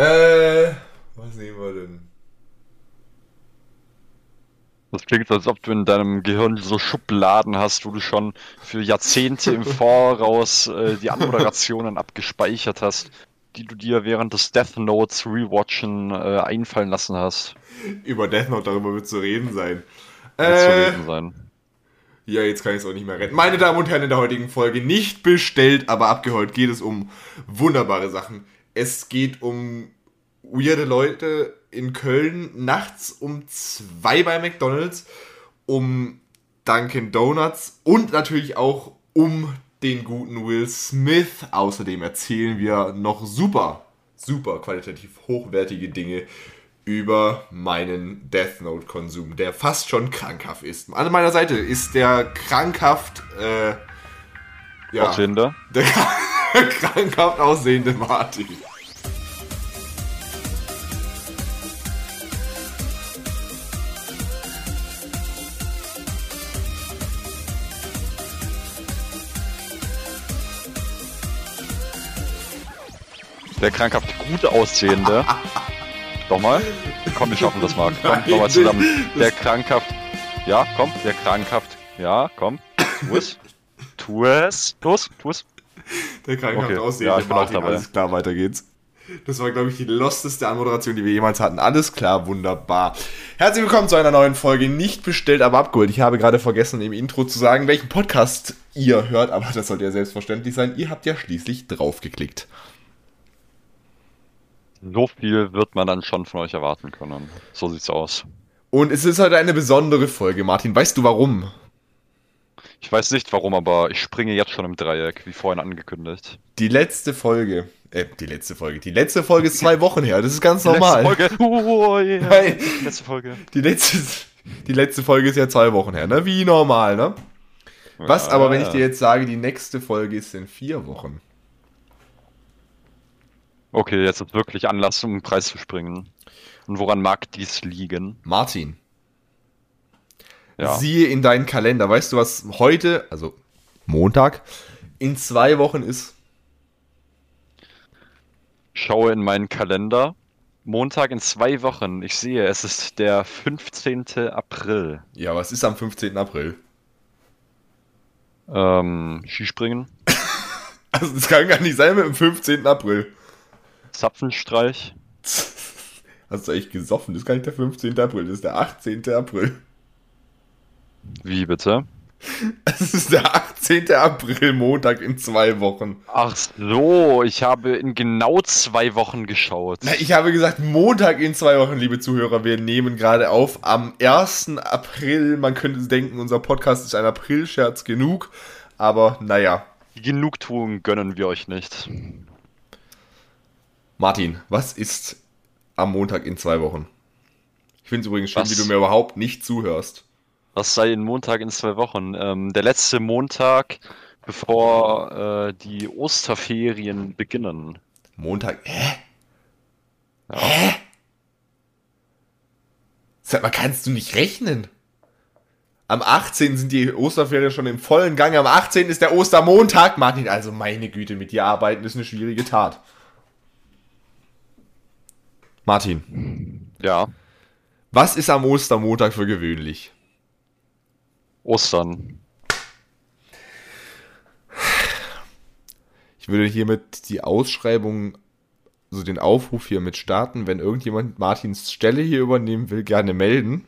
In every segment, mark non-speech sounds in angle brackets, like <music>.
Äh, was nehmen wir denn? Das klingt, als ob du in deinem Gehirn so Schubladen hast, wo du schon für Jahrzehnte im Voraus äh, die Anmoderationen abgespeichert hast, die du dir während des Death Notes Rewatchen äh, einfallen lassen hast. Über Death Note, darüber wird zu reden sein. Wird zu reden sein. Ja, jetzt kann ich es auch nicht mehr retten. Meine Damen und Herren, in der heutigen Folge nicht bestellt, aber abgeholt geht es um wunderbare Sachen. Es geht um weirde Leute in Köln nachts um zwei bei McDonalds, um Dunkin' Donuts und natürlich auch um den guten Will Smith. Außerdem erzählen wir noch super, super qualitativ hochwertige Dinge über meinen Death Note Konsum, der fast schon krankhaft ist. An meiner Seite ist der krankhaft äh, ja, Aussehender. der <laughs> krankhaft aussehende Martin. Der krankhaft gut aussehende. <laughs> Nochmal. Komm, wir schaffen das mal. Komm, nochmal zusammen. Der krankhaft. Ja, komm, der krankhaft. Ja, komm. Tu es. Tu es. Los, tu es. <laughs> Der krankhaft Okay, aussehende ja, ich bin auch dabei. Alles klar, weiter geht's. Das war, glaube ich, die losteste Anmoderation, die wir jemals hatten. Alles klar, wunderbar. Herzlich willkommen zu einer neuen Folge. Nicht bestellt, aber abgeholt. Ich habe gerade vergessen, im Intro zu sagen, welchen Podcast ihr hört, aber das sollte ja selbstverständlich sein. Ihr habt ja schließlich draufgeklickt. So viel wird man dann schon von euch erwarten können. So sieht's aus. Und es ist heute eine besondere Folge, Martin. Weißt du warum? Ich weiß nicht warum, aber ich springe jetzt schon im Dreieck, wie vorhin angekündigt. Die letzte Folge. Äh, die letzte Folge. Die letzte Folge ist zwei Wochen her. Das ist ganz normal. Letzte Folge. <laughs> Oh, yeah. Nein. Letzte Folge. Die letzte, die letzte Folge ist ja zwei Wochen her, ne? Wie normal, ne? Was Ja, aber, wenn ich dir jetzt sage, die nächste Folge ist in vier Wochen? Okay, jetzt ist wirklich Anlass, um den Preis zu springen. Und woran mag dies liegen? Martin, Ja. siehe in deinen Kalender. Weißt du, was heute, also Montag, in zwei Wochen ist? Schaue in meinen Kalender. Montag in zwei Wochen. Ich sehe, es ist der 15. April. Ja, was ist am 15. April? Ähm, Skispringen, <laughs> Also, das kann gar nicht sein mit dem 15. April. Zapfenstreich, <laughs> Hast du echt gesoffen? Das ist gar nicht der 15. April, das ist der 18. April. Wie bitte? Es ist der 18. April, Montag in zwei Wochen. Ach so, ich habe in genau zwei Wochen geschaut. Na, ich habe gesagt, Montag in zwei Wochen, liebe Zuhörer. Wir nehmen gerade auf am 1. April. Man könnte denken, unser Podcast ist ein Aprilscherz genug. Aber naja. Die Genugtuung gönnen wir euch nicht. Martin, was ist am Montag in zwei Wochen? Ich finde es übrigens schön, Was? wie du mir überhaupt nicht zuhörst. Was sei ein Montag in zwei Wochen? Ähm, der letzte Montag, bevor äh, die Osterferien beginnen. Montag, hä? Ja. Hä? Sag mal, kannst du nicht rechnen? Am 18. sind die Osterferien schon im vollen Gang. Am 18. ist der Ostermontag. Martin, also meine Güte, mit dir arbeiten ist eine schwierige Tat. Martin, Ja, was ist am Ostermontag für gewöhnlich? Ostern. Ich würde hiermit die Ausschreibung, also den Aufruf hiermit starten, wenn irgendjemand Martins Stelle hier übernehmen will, gerne melden.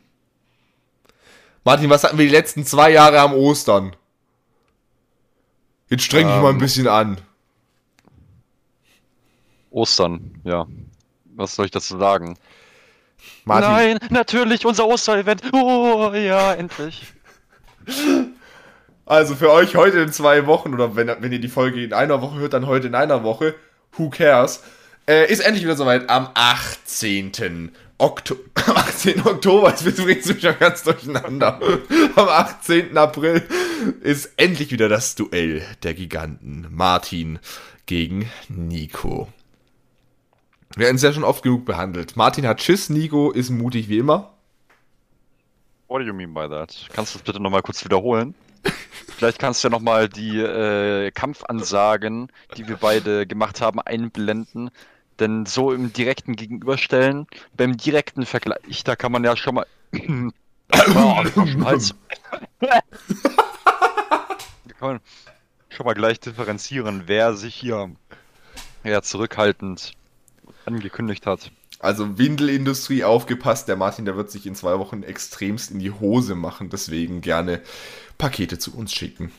Martin, was hatten wir die letzten zwei Jahre am Ostern? Jetzt streng dich mal ein Ähm. bisschen an. Ostern, ja. Was soll ich dazu sagen? Martin, Nein, natürlich, unser Osterevent. Oh, ja, endlich. Also für euch heute in zwei Wochen, oder wenn, wenn ihr die Folge in einer Woche hört, dann heute in einer Woche, who cares, äh, ist endlich wieder soweit am 18. Oktober, <laughs> am 18. Oktober, jetzt bringst du mich schon ganz durcheinander. Am 18. April ist endlich wieder das Duell der Giganten Martin gegen Nico. Wir haben es ja schon oft genug behandelt. Martin hat Schiss, Nico ist mutig wie immer. What do you mean by that? Kannst du das bitte nochmal kurz wiederholen? Vielleicht kannst du ja nochmal die äh, Kampfansagen, die wir beide gemacht haben, einblenden, Denn so im direkten Gegenüberstellen, beim direkten Vergleich, da kann man ja schon mal. <clears throat> oh, Hals. <laughs> schon mal gleich differenzieren, wer sich hier ja, zurückhaltend angekündigt hat. Also Windelindustrie aufgepasst, der Martin, der wird sich in zwei Wochen extremst in die Hose machen, deswegen gerne Pakete zu uns schicken.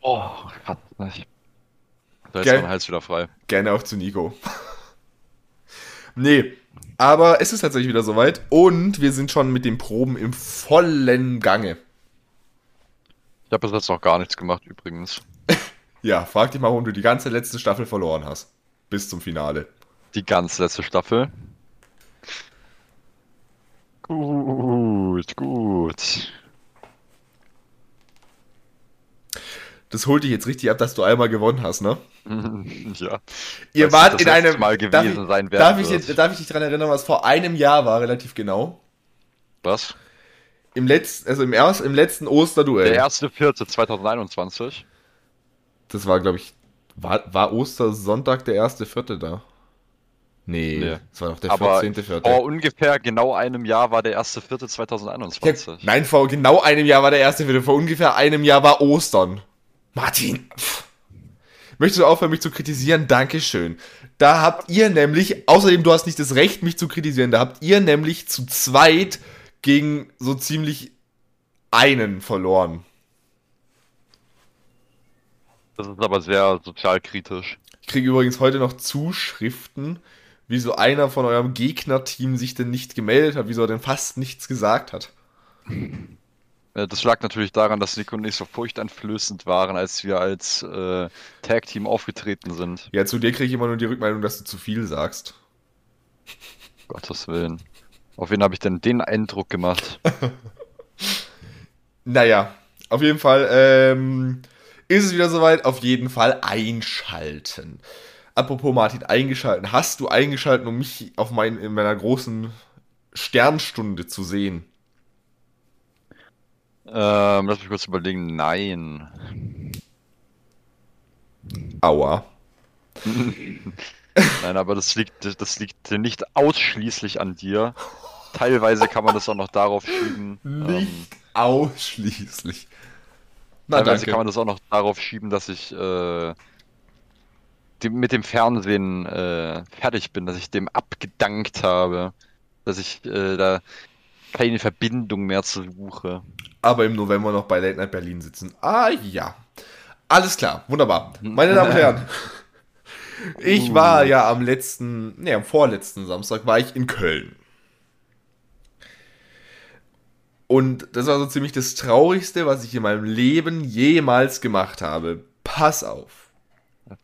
Oh, Gott. Da ist mein Hals wieder frei. Gerne auch zu Nico. <laughs> nee, aber es ist tatsächlich wieder soweit und wir sind schon mit den Proben im vollen Gange. Ich habe bis jetzt noch gar nichts gemacht übrigens. <laughs> ja, frag dich mal, warum du die ganze letzte Staffel verloren hast. Bis zum Finale. Die ganz letzte Staffel? Gut, gut. Das holt dich jetzt richtig ab, dass du einmal gewonnen hast, ne? <laughs> ja. Ihr Das wart in einem. Mal darf, gewesen ich, sein darf, ich, jetzt- darf ich dich daran erinnern, was vor einem Jahr war, relativ genau? Was? Im letzten, also im, erst, im letzten Osterduell. Der erste Vierte 2021. Das war, glaube ich, war, war Ostersonntag der erste Vierte da? Nee, Nee. das war doch der Aber 14. Vierte. vor ungefähr genau einem Jahr war der erste Vierte Ja, 2021. nein, vor genau einem Jahr war der erste Vierte. Vor ungefähr einem Jahr war Ostern. Martin, pff. möchtest du aufhören, mich zu kritisieren? Dankeschön. Da habt ihr nämlich, außerdem du hast nicht das Recht, mich zu kritisieren, da habt ihr nämlich zu zweit gegen so ziemlich einen verloren. Das ist aber sehr sozialkritisch. Ich kriege übrigens heute noch Zuschriften, wieso einer von eurem Gegnerteam sich denn nicht gemeldet hat, wieso er denn fast nichts gesagt hat. <laughs> Das lag natürlich daran, dass Nico und ich so furchteinflößend waren, als wir als äh, Tag-Team aufgetreten sind. Ja, zu dir kriege ich immer nur die Rückmeldung, dass du zu viel sagst. <laughs> Gottes Willen. Auf wen habe ich denn den Eindruck gemacht? <laughs> Naja, auf jeden Fall ähm, ist es wieder soweit. Auf jeden Fall einschalten. Apropos Martin, eingeschalten. Hast du eingeschalten, um mich auf mein, in meiner großen Sternstunde zu sehen? ähm, lass mich kurz überlegen. Nein. Aua. <laughs> Nein, aber das liegt, das liegt nicht ausschließlich an dir. Teilweise kann man das auch noch darauf schieben. Nicht Ähm, ausschließlich. Na, teilweise danke. kann man das auch noch darauf schieben, dass ich äh, dem, mit dem Fernsehen äh, fertig bin, dass ich dem abgedankt habe, dass ich äh, da keine Verbindung mehr zu suche. aber im November noch bei Late Night Berlin sitzen. Ah ja. Alles klar, wunderbar. Meine Damen und Herren, <laughs> ich war ja am letzten, nee, am vorletzten Samstag war ich in Köln. Und das war so ziemlich das Traurigste, was ich in meinem Leben jemals gemacht habe. Pass auf.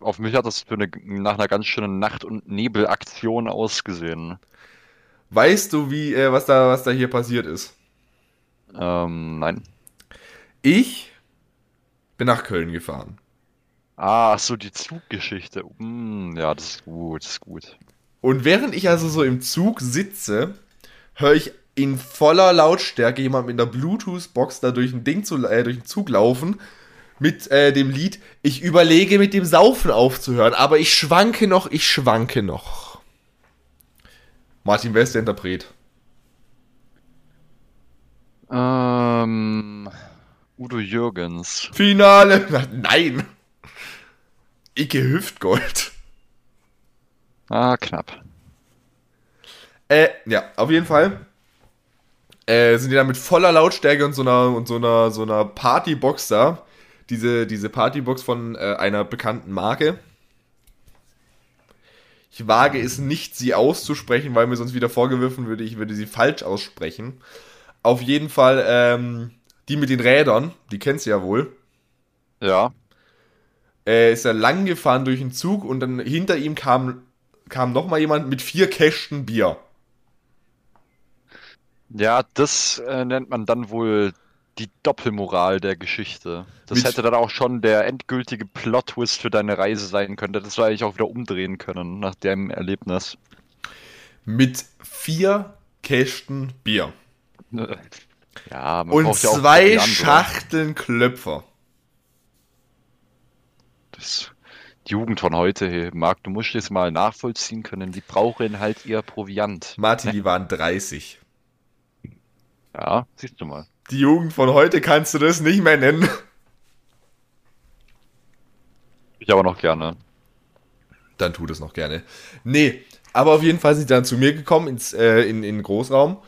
Auf mich hat das für eine, nach einer ganz schönen Nacht- und Nebelaktion ausgesehen. Weißt du, wie, äh, was da, was da hier passiert ist? Ähm, nein. Ich bin nach Köln gefahren. Ah, ach so, die Zuggeschichte. Hm, ja, das ist gut, das ist gut. Und während ich also so im Zug sitze, höre ich in voller Lautstärke jemand mit einer Bluetooth-Box da durch ein Ding zu, äh, durch den Zug laufen mit äh, dem Lied Ich überlege mit dem Saufen aufzuhören, aber ich schwanke noch, ich schwanke noch. Martin, wer ist der Interpret? Ähm, Udo Jürgens. Finale. <laughs> Na, nein. Icke Hüftgold. Ah, knapp. Äh, ja, auf jeden Fall. Äh, sind die da mit voller Lautstärke und so einer, und so einer, so einer Partybox da. Diese, diese Partybox von äh, einer bekannten Marke. Ich wage es nicht, sie auszusprechen, weil mir sonst wieder vorgeworfen würde, ich würde sie falsch aussprechen. Auf jeden Fall, ähm, die mit den Rädern, die kennst du ja wohl. Ja. äh, ist er lang gefahren durch den Zug und dann hinter ihm kam, kam nochmal jemand mit vier Kästen Bier. Ja, das äh, nennt man dann wohl die Doppelmoral der Geschichte. Das Mit- hätte dann auch schon der endgültige Plot-Twist für deine Reise sein können. Das wir eigentlich auch wieder umdrehen können nach dem Erlebnis. Mit vier Kästen Bier. <laughs> Ja, man Und braucht ja auch zwei oder? Schachteln Klöpfer. Das, Die Jugend von heute, Marc, du musst das mal nachvollziehen können. Die brauchen halt ihr Proviant. Martin, die waren 30. Ja, siehst du mal. Die Jugend von heute kannst du das nicht mehr nennen. Ich aber noch gerne. Dann tu das noch gerne. Nee, aber auf jeden Fall sind sie dann zu mir gekommen ins, äh, in, in den Großraum.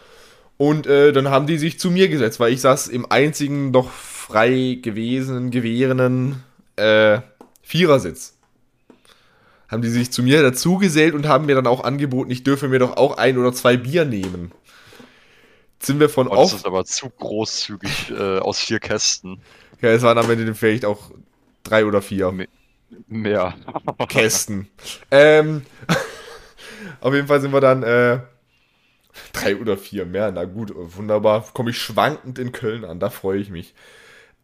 Und äh, dann haben die sich zu mir gesetzt, weil ich saß im einzigen noch frei gewesenen, gewährenden äh, Vierersitz. Haben die sich zu mir dazugesellt und haben mir dann auch angeboten, ich dürfe mir doch auch ein oder zwei Bier nehmen. Sind wir von Oh, das ist aber zu großzügig äh, aus vier Kästen. Ja, es waren am Ende vielleicht auch drei oder vier. Me- Mehr. <laughs> Kästen. ähm, <laughs> auf jeden Fall sind wir dann äh, drei oder vier mehr. Na gut, wunderbar. Komme ich schwankend in Köln an, da freue ich mich.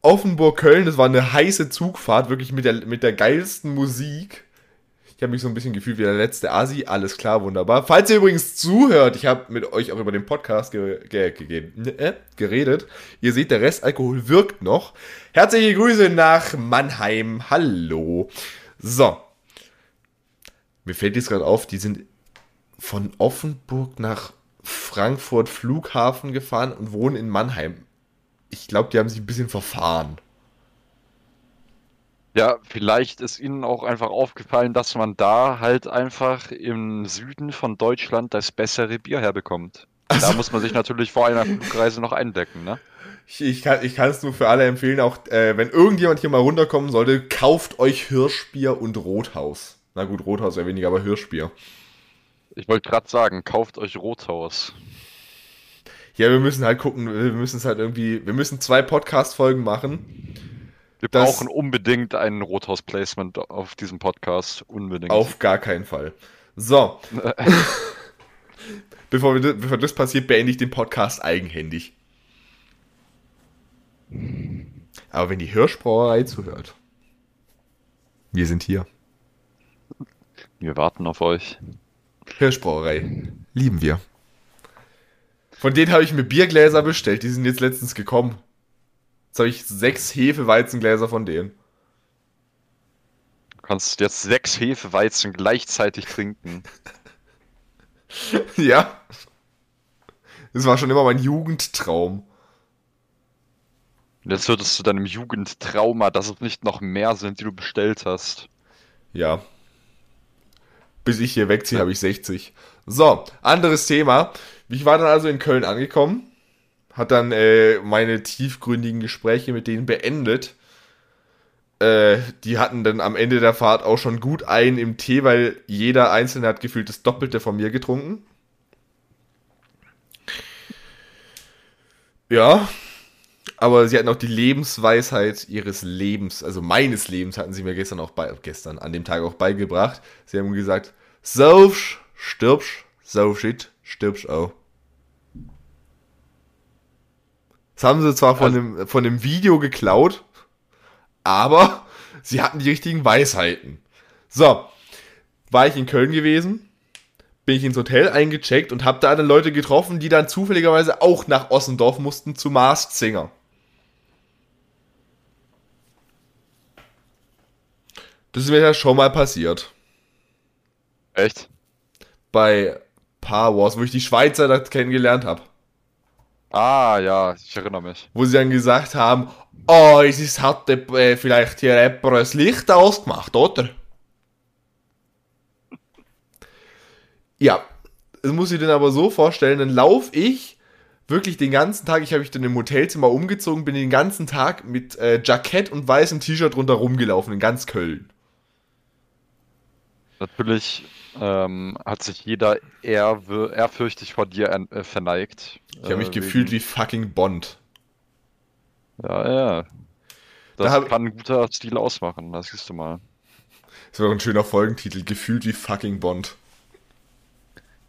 Offenburg-Köln, das war eine heiße Zugfahrt, wirklich mit der, mit der geilsten Musik. Ich habe mich so ein bisschen gefühlt wie der letzte Asi. Alles klar, wunderbar. Falls ihr übrigens zuhört, ich habe mit euch auch über den Podcast ge ge ge äh, geredet. Ihr seht, der Restalkohol wirkt noch. Herzliche Grüße nach Mannheim. Hallo. So. Mir fällt jetzt gerade auf, die sind von Offenburg nach Frankfurt Flughafen gefahren und wohnen in Mannheim. Ich glaube, die haben sich ein bisschen verfahren. Ja, vielleicht ist Ihnen auch einfach aufgefallen, dass man da halt einfach im Süden von Deutschland das bessere Bier herbekommt. Da muss man sich natürlich vor einer Flugreise noch eindecken, ne? Ich, ich kann es nur für alle empfehlen, auch äh, wenn irgendjemand hier mal runterkommen sollte, kauft euch Hirschbier und Rothaus. Na gut, Rothaus wäre weniger, aber Hirschbier. Ich wollte gerade sagen, kauft euch Rothaus. Ja, wir müssen halt gucken, wir müssen es halt irgendwie, wir müssen zwei Podcast-Folgen machen. Wir Das- brauchen unbedingt ein Rothaus-Placement auf diesem Podcast. Unbedingt. Auf gar keinen Fall. So. <laughs> bevor, wir, bevor das passiert, beende ich den Podcast eigenhändig. Aber wenn die Hirschbrauerei zuhört, wir sind hier. Wir warten auf euch. Hirschbrauerei. Lieben wir. Von denen habe ich mir Biergläser bestellt, die sind jetzt letztens gekommen. Jetzt habe ich sechs Hefeweizengläser von denen. Du kannst jetzt sechs Hefeweizen gleichzeitig trinken. <laughs> ja. Das war schon immer mein Jugendtraum. Und jetzt wird es zu deinem Jugendtrauma, dass es nicht noch mehr sind, die du bestellt hast. Ja. Bis ich hier wegziehe, habe ich 60. So, anderes Thema. Ich war dann also in Köln angekommen, hat dann äh, meine tiefgründigen Gespräche mit denen beendet. Äh, die hatten dann am Ende der Fahrt auch schon gut ein im Tee, weil jeder Einzelne hat gefühlt das Doppelte von mir getrunken. Ja, aber sie hatten auch die Lebensweisheit ihres Lebens, also meines Lebens, hatten sie mir gestern auch bei, gestern, an dem Tag auch beigebracht. Sie haben gesagt, saufst, stirbst, sauf shit, stirbst auch. Das haben sie zwar von, Also- dem, von dem Video geklaut, aber <laughs> sie hatten die richtigen Weisheiten. So, war ich in Köln gewesen, bin ich ins Hotel eingecheckt und habe da dann Leute getroffen, die dann zufälligerweise auch nach Ossendorf mussten zu Masked Singer. Das ist mir ja schon mal passiert. Echt? Bei Paar Wars, wo ich die Schweizer da kennengelernt habe. Ah, ja, ich erinnere mich. Wo sie dann gesagt haben, oh, es ist, hat äh, vielleicht hier jemand das Licht ausgemacht, oder? Ja, das muss ich dir aber so vorstellen, dann laufe ich wirklich den ganzen Tag, ich habe mich dann im Hotelzimmer umgezogen, bin den ganzen Tag mit äh, Jackett und weißem T-Shirt runter rumgelaufen in ganz Köln. Natürlich ähm, hat sich jeder ehrfürchtig vor dir an- äh, verneigt. Ich habe mich Äh, gefühlt wegen- wie fucking Bond. Ja, ja. Das Da hab- kann ein guter Stil ausmachen, das siehst du mal. Das wäre ein schöner Folgentitel, gefühlt wie fucking Bond.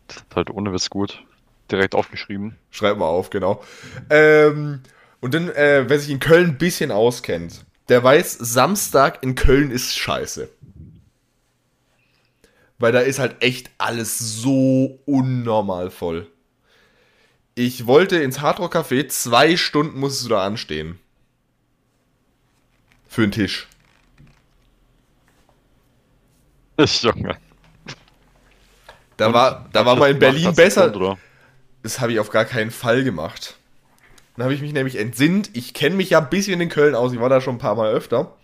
Das ist halt ohne Witz gut. Direkt aufgeschrieben. Schreib mal auf, genau. Ähm, und dann, äh, wer sich in Köln ein bisschen auskennt, der weiß, Samstag in Köln ist scheiße. Weil da ist halt echt alles so unnormal voll. Ich wollte ins Hardrock Café, zwei Stunden musstest du da anstehen. Für einen Tisch. Junge. Da Und war, da war mal in? Berlin besser. oder? Das habe ich auf gar keinen Fall gemacht. Dann habe ich mich nämlich entsinnt. Ich kenne mich ja ein bisschen in Köln aus. Ich war da schon ein paar Mal öfter.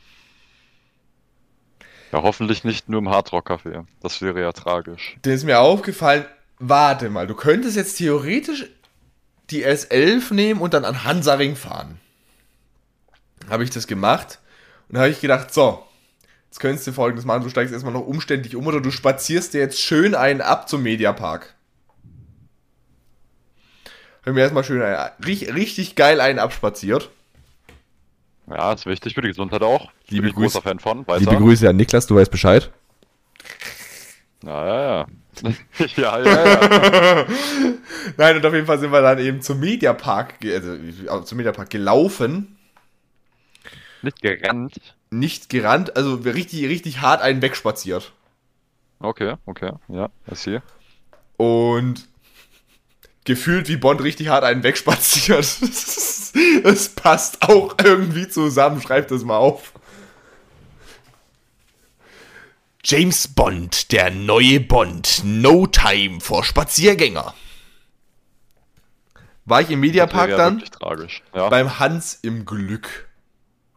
Ja, hoffentlich nicht nur im Hardrock-Café. Das wäre ja tragisch. Dann ist mir aufgefallen, warte mal, du könntest jetzt theoretisch die S11 nehmen und dann an Hansaring fahren. Habe ich das gemacht und habe ich gedacht, so, jetzt könntest du folgendes machen, du steigst erstmal noch umständlich um oder du spazierst dir jetzt schön einen ab zum Mediapark. Habe mir erstmal schön einen, richtig geil einen abspaziert. Ja, ist wichtig für die Gesundheit auch. Liebe Bin ich Grüße. großer Fan von. Weiter. Grüße an Niklas, du weißt Bescheid. Ja, ja, ja. <laughs> ja, ja, ja. <laughs> Nein, und auf jeden Fall sind wir dann eben zum Mediapark, also zum Mediapark gelaufen. Nicht gerannt. nicht gerannt, also richtig, richtig hart einen wegspaziert. Okay, okay. Ja, I see. Und gefühlt wie Bond richtig hart einen wegspaziert. <laughs> Es passt auch irgendwie zusammen. Schreibt das mal auf. James Bond, der neue Bond. No time for Spaziergänger. War ich im Mediapark ja dann. Ja. beim Hans im Glück.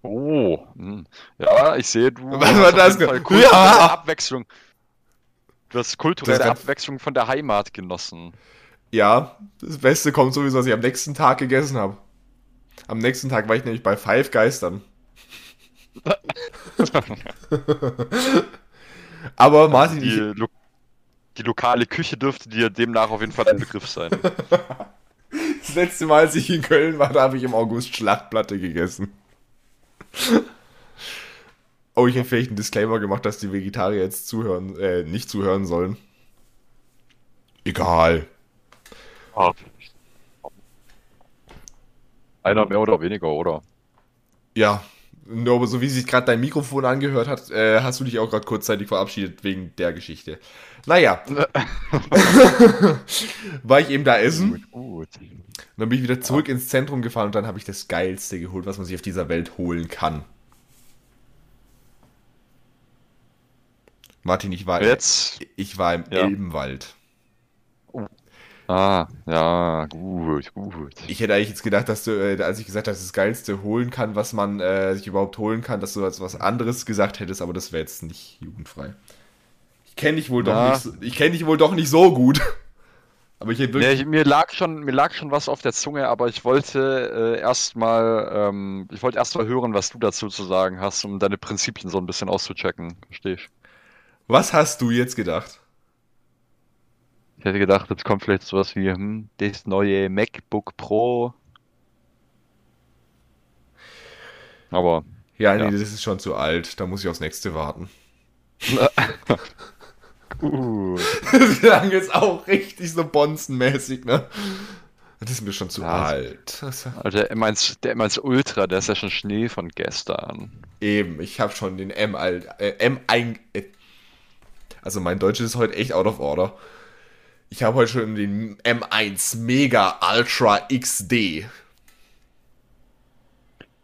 Oh. hm. Ja, ich sehe, du Was war das kulturelle Ja. Abwechslung. Du hast kulturelle Das- Abwechslung von der Heimat genossen. Ja, das Beste kommt sowieso, was ich am nächsten Tag gegessen habe. Am nächsten Tag war ich nämlich bei Five Geistern. <laughs> Aber Martin, Die, lo die lokale Küche dürfte dir demnach auf jeden Fall ein Begriff sein. <laughs> das letzte Mal, als ich in Köln war, da habe ich im August Schlachtplatte gegessen. Oh, ich hätte vielleicht einen Disclaimer gemacht, dass die Vegetarier jetzt zuhören, äh, nicht zuhören sollen. Egal. Einer mehr oder weniger, oder? Ja, nur aber so wie sich gerade dein Mikrofon angehört hat, äh, hast du dich auch gerade kurzzeitig verabschiedet wegen der Geschichte. Naja, <laughs> war ich eben da essen. Gut, gut. Und dann bin ich wieder zurück ins Zentrum gefahren und dann habe ich das Geilste geholt, was man sich auf dieser Welt holen kann. Martin, ich war, Jetzt. ich war im Ja. Elbenwald. Ah, ja, gut, gut. Ich hätte eigentlich jetzt gedacht, dass du, äh, als ich gesagt habe, dass das Geilste holen kann, was man äh, sich überhaupt holen kann, dass du als was anderes gesagt hättest, aber das wäre jetzt nicht jugendfrei. Ich kenne dich wohl doch Na. nicht, so- ich kenne dich wohl doch nicht so gut. <laughs> Aber ich hätte Nee, wirklich, ich, mir lag schon, mir lag schon was auf der Zunge, aber ich wollte äh, erstmal, ähm, ich wollte erstmal hören, was du dazu zu sagen hast, um deine Prinzipien so ein bisschen auszuchecken. Verstehe ich. was hast du jetzt gedacht? Ich hätte gedacht, jetzt kommt vielleicht sowas wie, hm, das neue MacBook Pro. Aber Ja, nee, Ja. das ist schon zu alt, da muss ich aufs nächste warten. <laughs> gut. <laughs> Das klang jetzt auch richtig so bonzenmäßig, ne? Das ist mir schon zu Ja, alt. Also der M1, der M1 Ultra, der ist ja schon Schnee von gestern. eben, ich habe schon den M alt, äh, M1, äh, also mein Deutsch ist heute echt out of order. Ich habe heute schon den M1 Mega Ultra XD.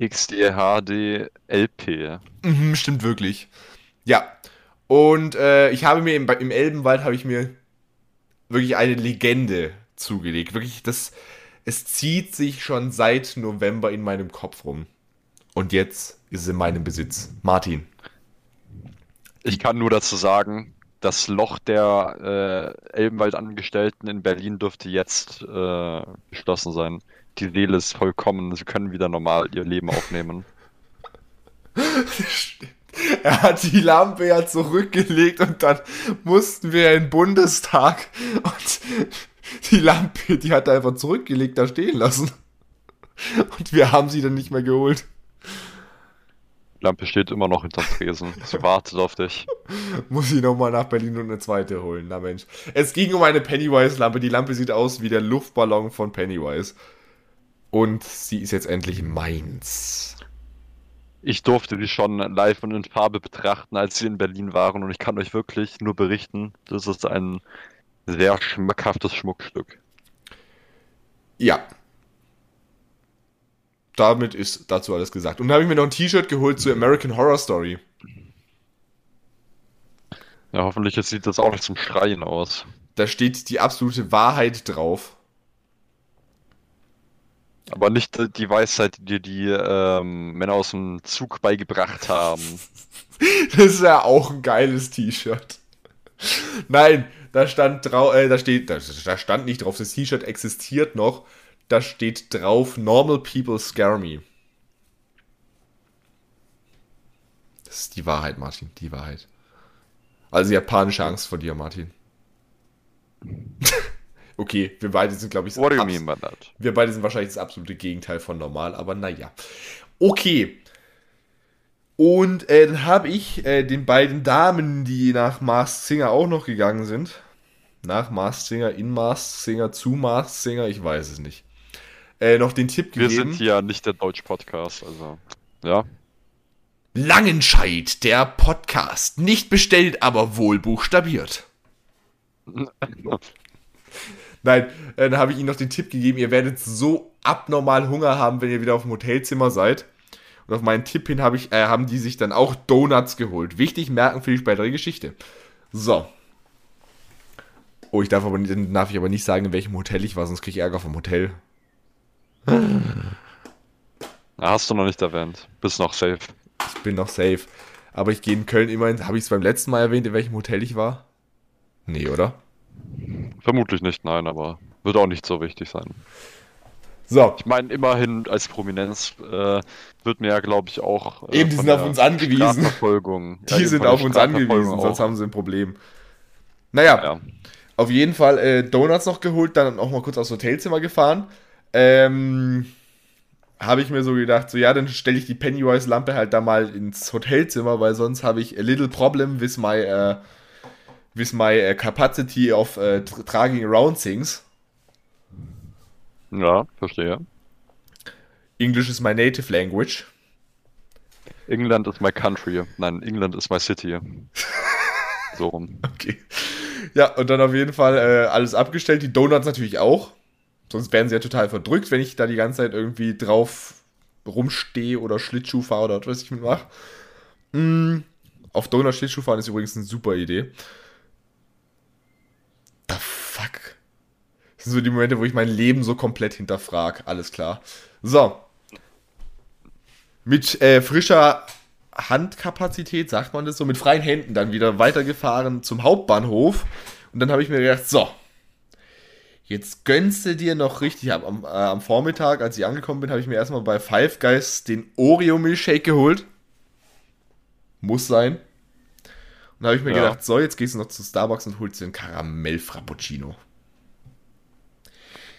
XD, HD, LP. Mhm, stimmt wirklich. Ja. Und äh, ich habe mir im, im Elbenwald habe ich mir wirklich eine Legende zugelegt. Wirklich, das, es zieht sich schon seit November in meinem Kopf rum. Und jetzt ist es in meinem Besitz. Martin. Ich kann nur dazu sagen, das Loch der äh, Elbenwald-Angestellten in Berlin dürfte jetzt äh, geschlossen sein. Die Seele ist vollkommen, sie können wieder normal ihr Leben aufnehmen. <laughs> <laughs> Er hat die Lampe ja zurückgelegt und dann mussten wir in den Bundestag und die Lampe, die hat er einfach zurückgelegt, da stehen lassen. Und wir haben sie dann nicht mehr geholt. Die Lampe steht immer noch hinterm Tresen. Sie <laughs> wartet auf dich. Muss ich nochmal nach Berlin und eine zweite holen. Na Mensch. Es ging um eine Pennywise-Lampe. Die Lampe sieht aus wie der Luftballon von Pennywise. Und sie ist jetzt endlich meins. Ich durfte sie schon live und in Farbe betrachten, als sie in Berlin waren und ich kann euch wirklich nur berichten, das ist ein sehr schmackhaftes Schmuckstück. Ja. Damit ist dazu alles gesagt. Und dann habe ich mir noch ein T-Shirt geholt zu American Horror Story. Ja, hoffentlich sieht das auch nicht zum Schreien aus. Da steht die absolute Wahrheit drauf. Aber nicht die Weisheit, die dir die ähm, Männer aus dem Zug beigebracht haben. <laughs> Das ist ja auch ein geiles T-Shirt. Nein, da stand drauf, äh, da steht, da, da stand nicht drauf, das T-Shirt existiert noch. Da steht drauf, Normal People Scare Me. Das ist die Wahrheit, Martin, die Wahrheit. Also japanische Angst vor dir, Martin. <laughs> okay, wir beide sind, glaube ich, What do you mean by that? wir beide sind wahrscheinlich das absolute Gegenteil von normal, aber naja. Okay. Und äh, dann habe ich äh, den beiden Damen, die nach Masked Singer auch noch gegangen sind, nach Masked Singer, in Masked Singer, zu Masked Singer, ich weiß es nicht, äh, noch den Tipp Wir gegeben. sind hier nicht der Deutsch-Podcast, also. Ja. Langenscheid, der Podcast. Nicht bestellt, aber wohl buchstabiert. <laughs> Nein, äh, dann habe ich Ihnen noch den Tipp gegeben, ihr werdet so abnormal Hunger haben, wenn ihr wieder auf dem Hotelzimmer seid. Und auf meinen Tipp hin habe ich, äh, haben die sich dann auch Donuts geholt. Wichtig merken für die spätere Geschichte. So. Oh, ich darf aber nicht, darf ich aber nicht sagen, in welchem Hotel ich war, sonst kriege ich Ärger vom Hotel. Hast du noch nicht erwähnt. Bist noch safe. Ich bin noch safe. Aber ich gehe in Köln immerhin. Habe ich es beim letzten Mal erwähnt, in welchem Hotel ich war? Nee, oder? Vermutlich nicht, nein, aber wird auch nicht so wichtig sein. So. Ich meine, immerhin als Prominenz äh, wird mir ja, glaube ich, auch. Äh, Eben, die sind auf uns angewiesen. Die Ja, sind auf uns angewiesen, sonst haben sie ein Problem. Naja, Ja. auf jeden Fall äh, Donuts noch geholt, dann auch mal kurz aufs Hotelzimmer gefahren. Ähm, habe ich mir so gedacht, so ja, dann stelle ich die Pennywise-Lampe halt da mal ins Hotelzimmer, weil sonst habe ich a little problem with my, äh, with my äh, capacity of äh, tr- traging around things. ja, verstehe. English is my native language. England is my country. Nein, England is my city. <laughs> so rum. Okay. Ja, und dann auf jeden Fall äh, alles abgestellt. Die Donuts natürlich auch. Sonst wären sie ja total verdrückt, wenn ich da die ganze Zeit irgendwie drauf rumstehe oder Schlittschuh fahre oder was ich mitmache. Mm, auf Donut Schlittschuh fahren ist übrigens eine super Idee. The fuck? Das sind so die Momente, wo ich mein Leben so komplett hinterfrag. Alles klar. So. Mit äh, frischer Handkapazität, sagt man das so, mit freien Händen dann wieder weitergefahren zum Hauptbahnhof. Und dann habe ich mir gedacht, so, jetzt gönnst du dir noch richtig. Am, äh, am Vormittag, als ich angekommen bin, habe ich mir erstmal bei Five Guys den Oreo Milkshake geholt. Muss sein. Und da habe ich mir Ja. gedacht, so, jetzt gehst du noch zu Starbucks und holst dir einen Karamell Frappuccino.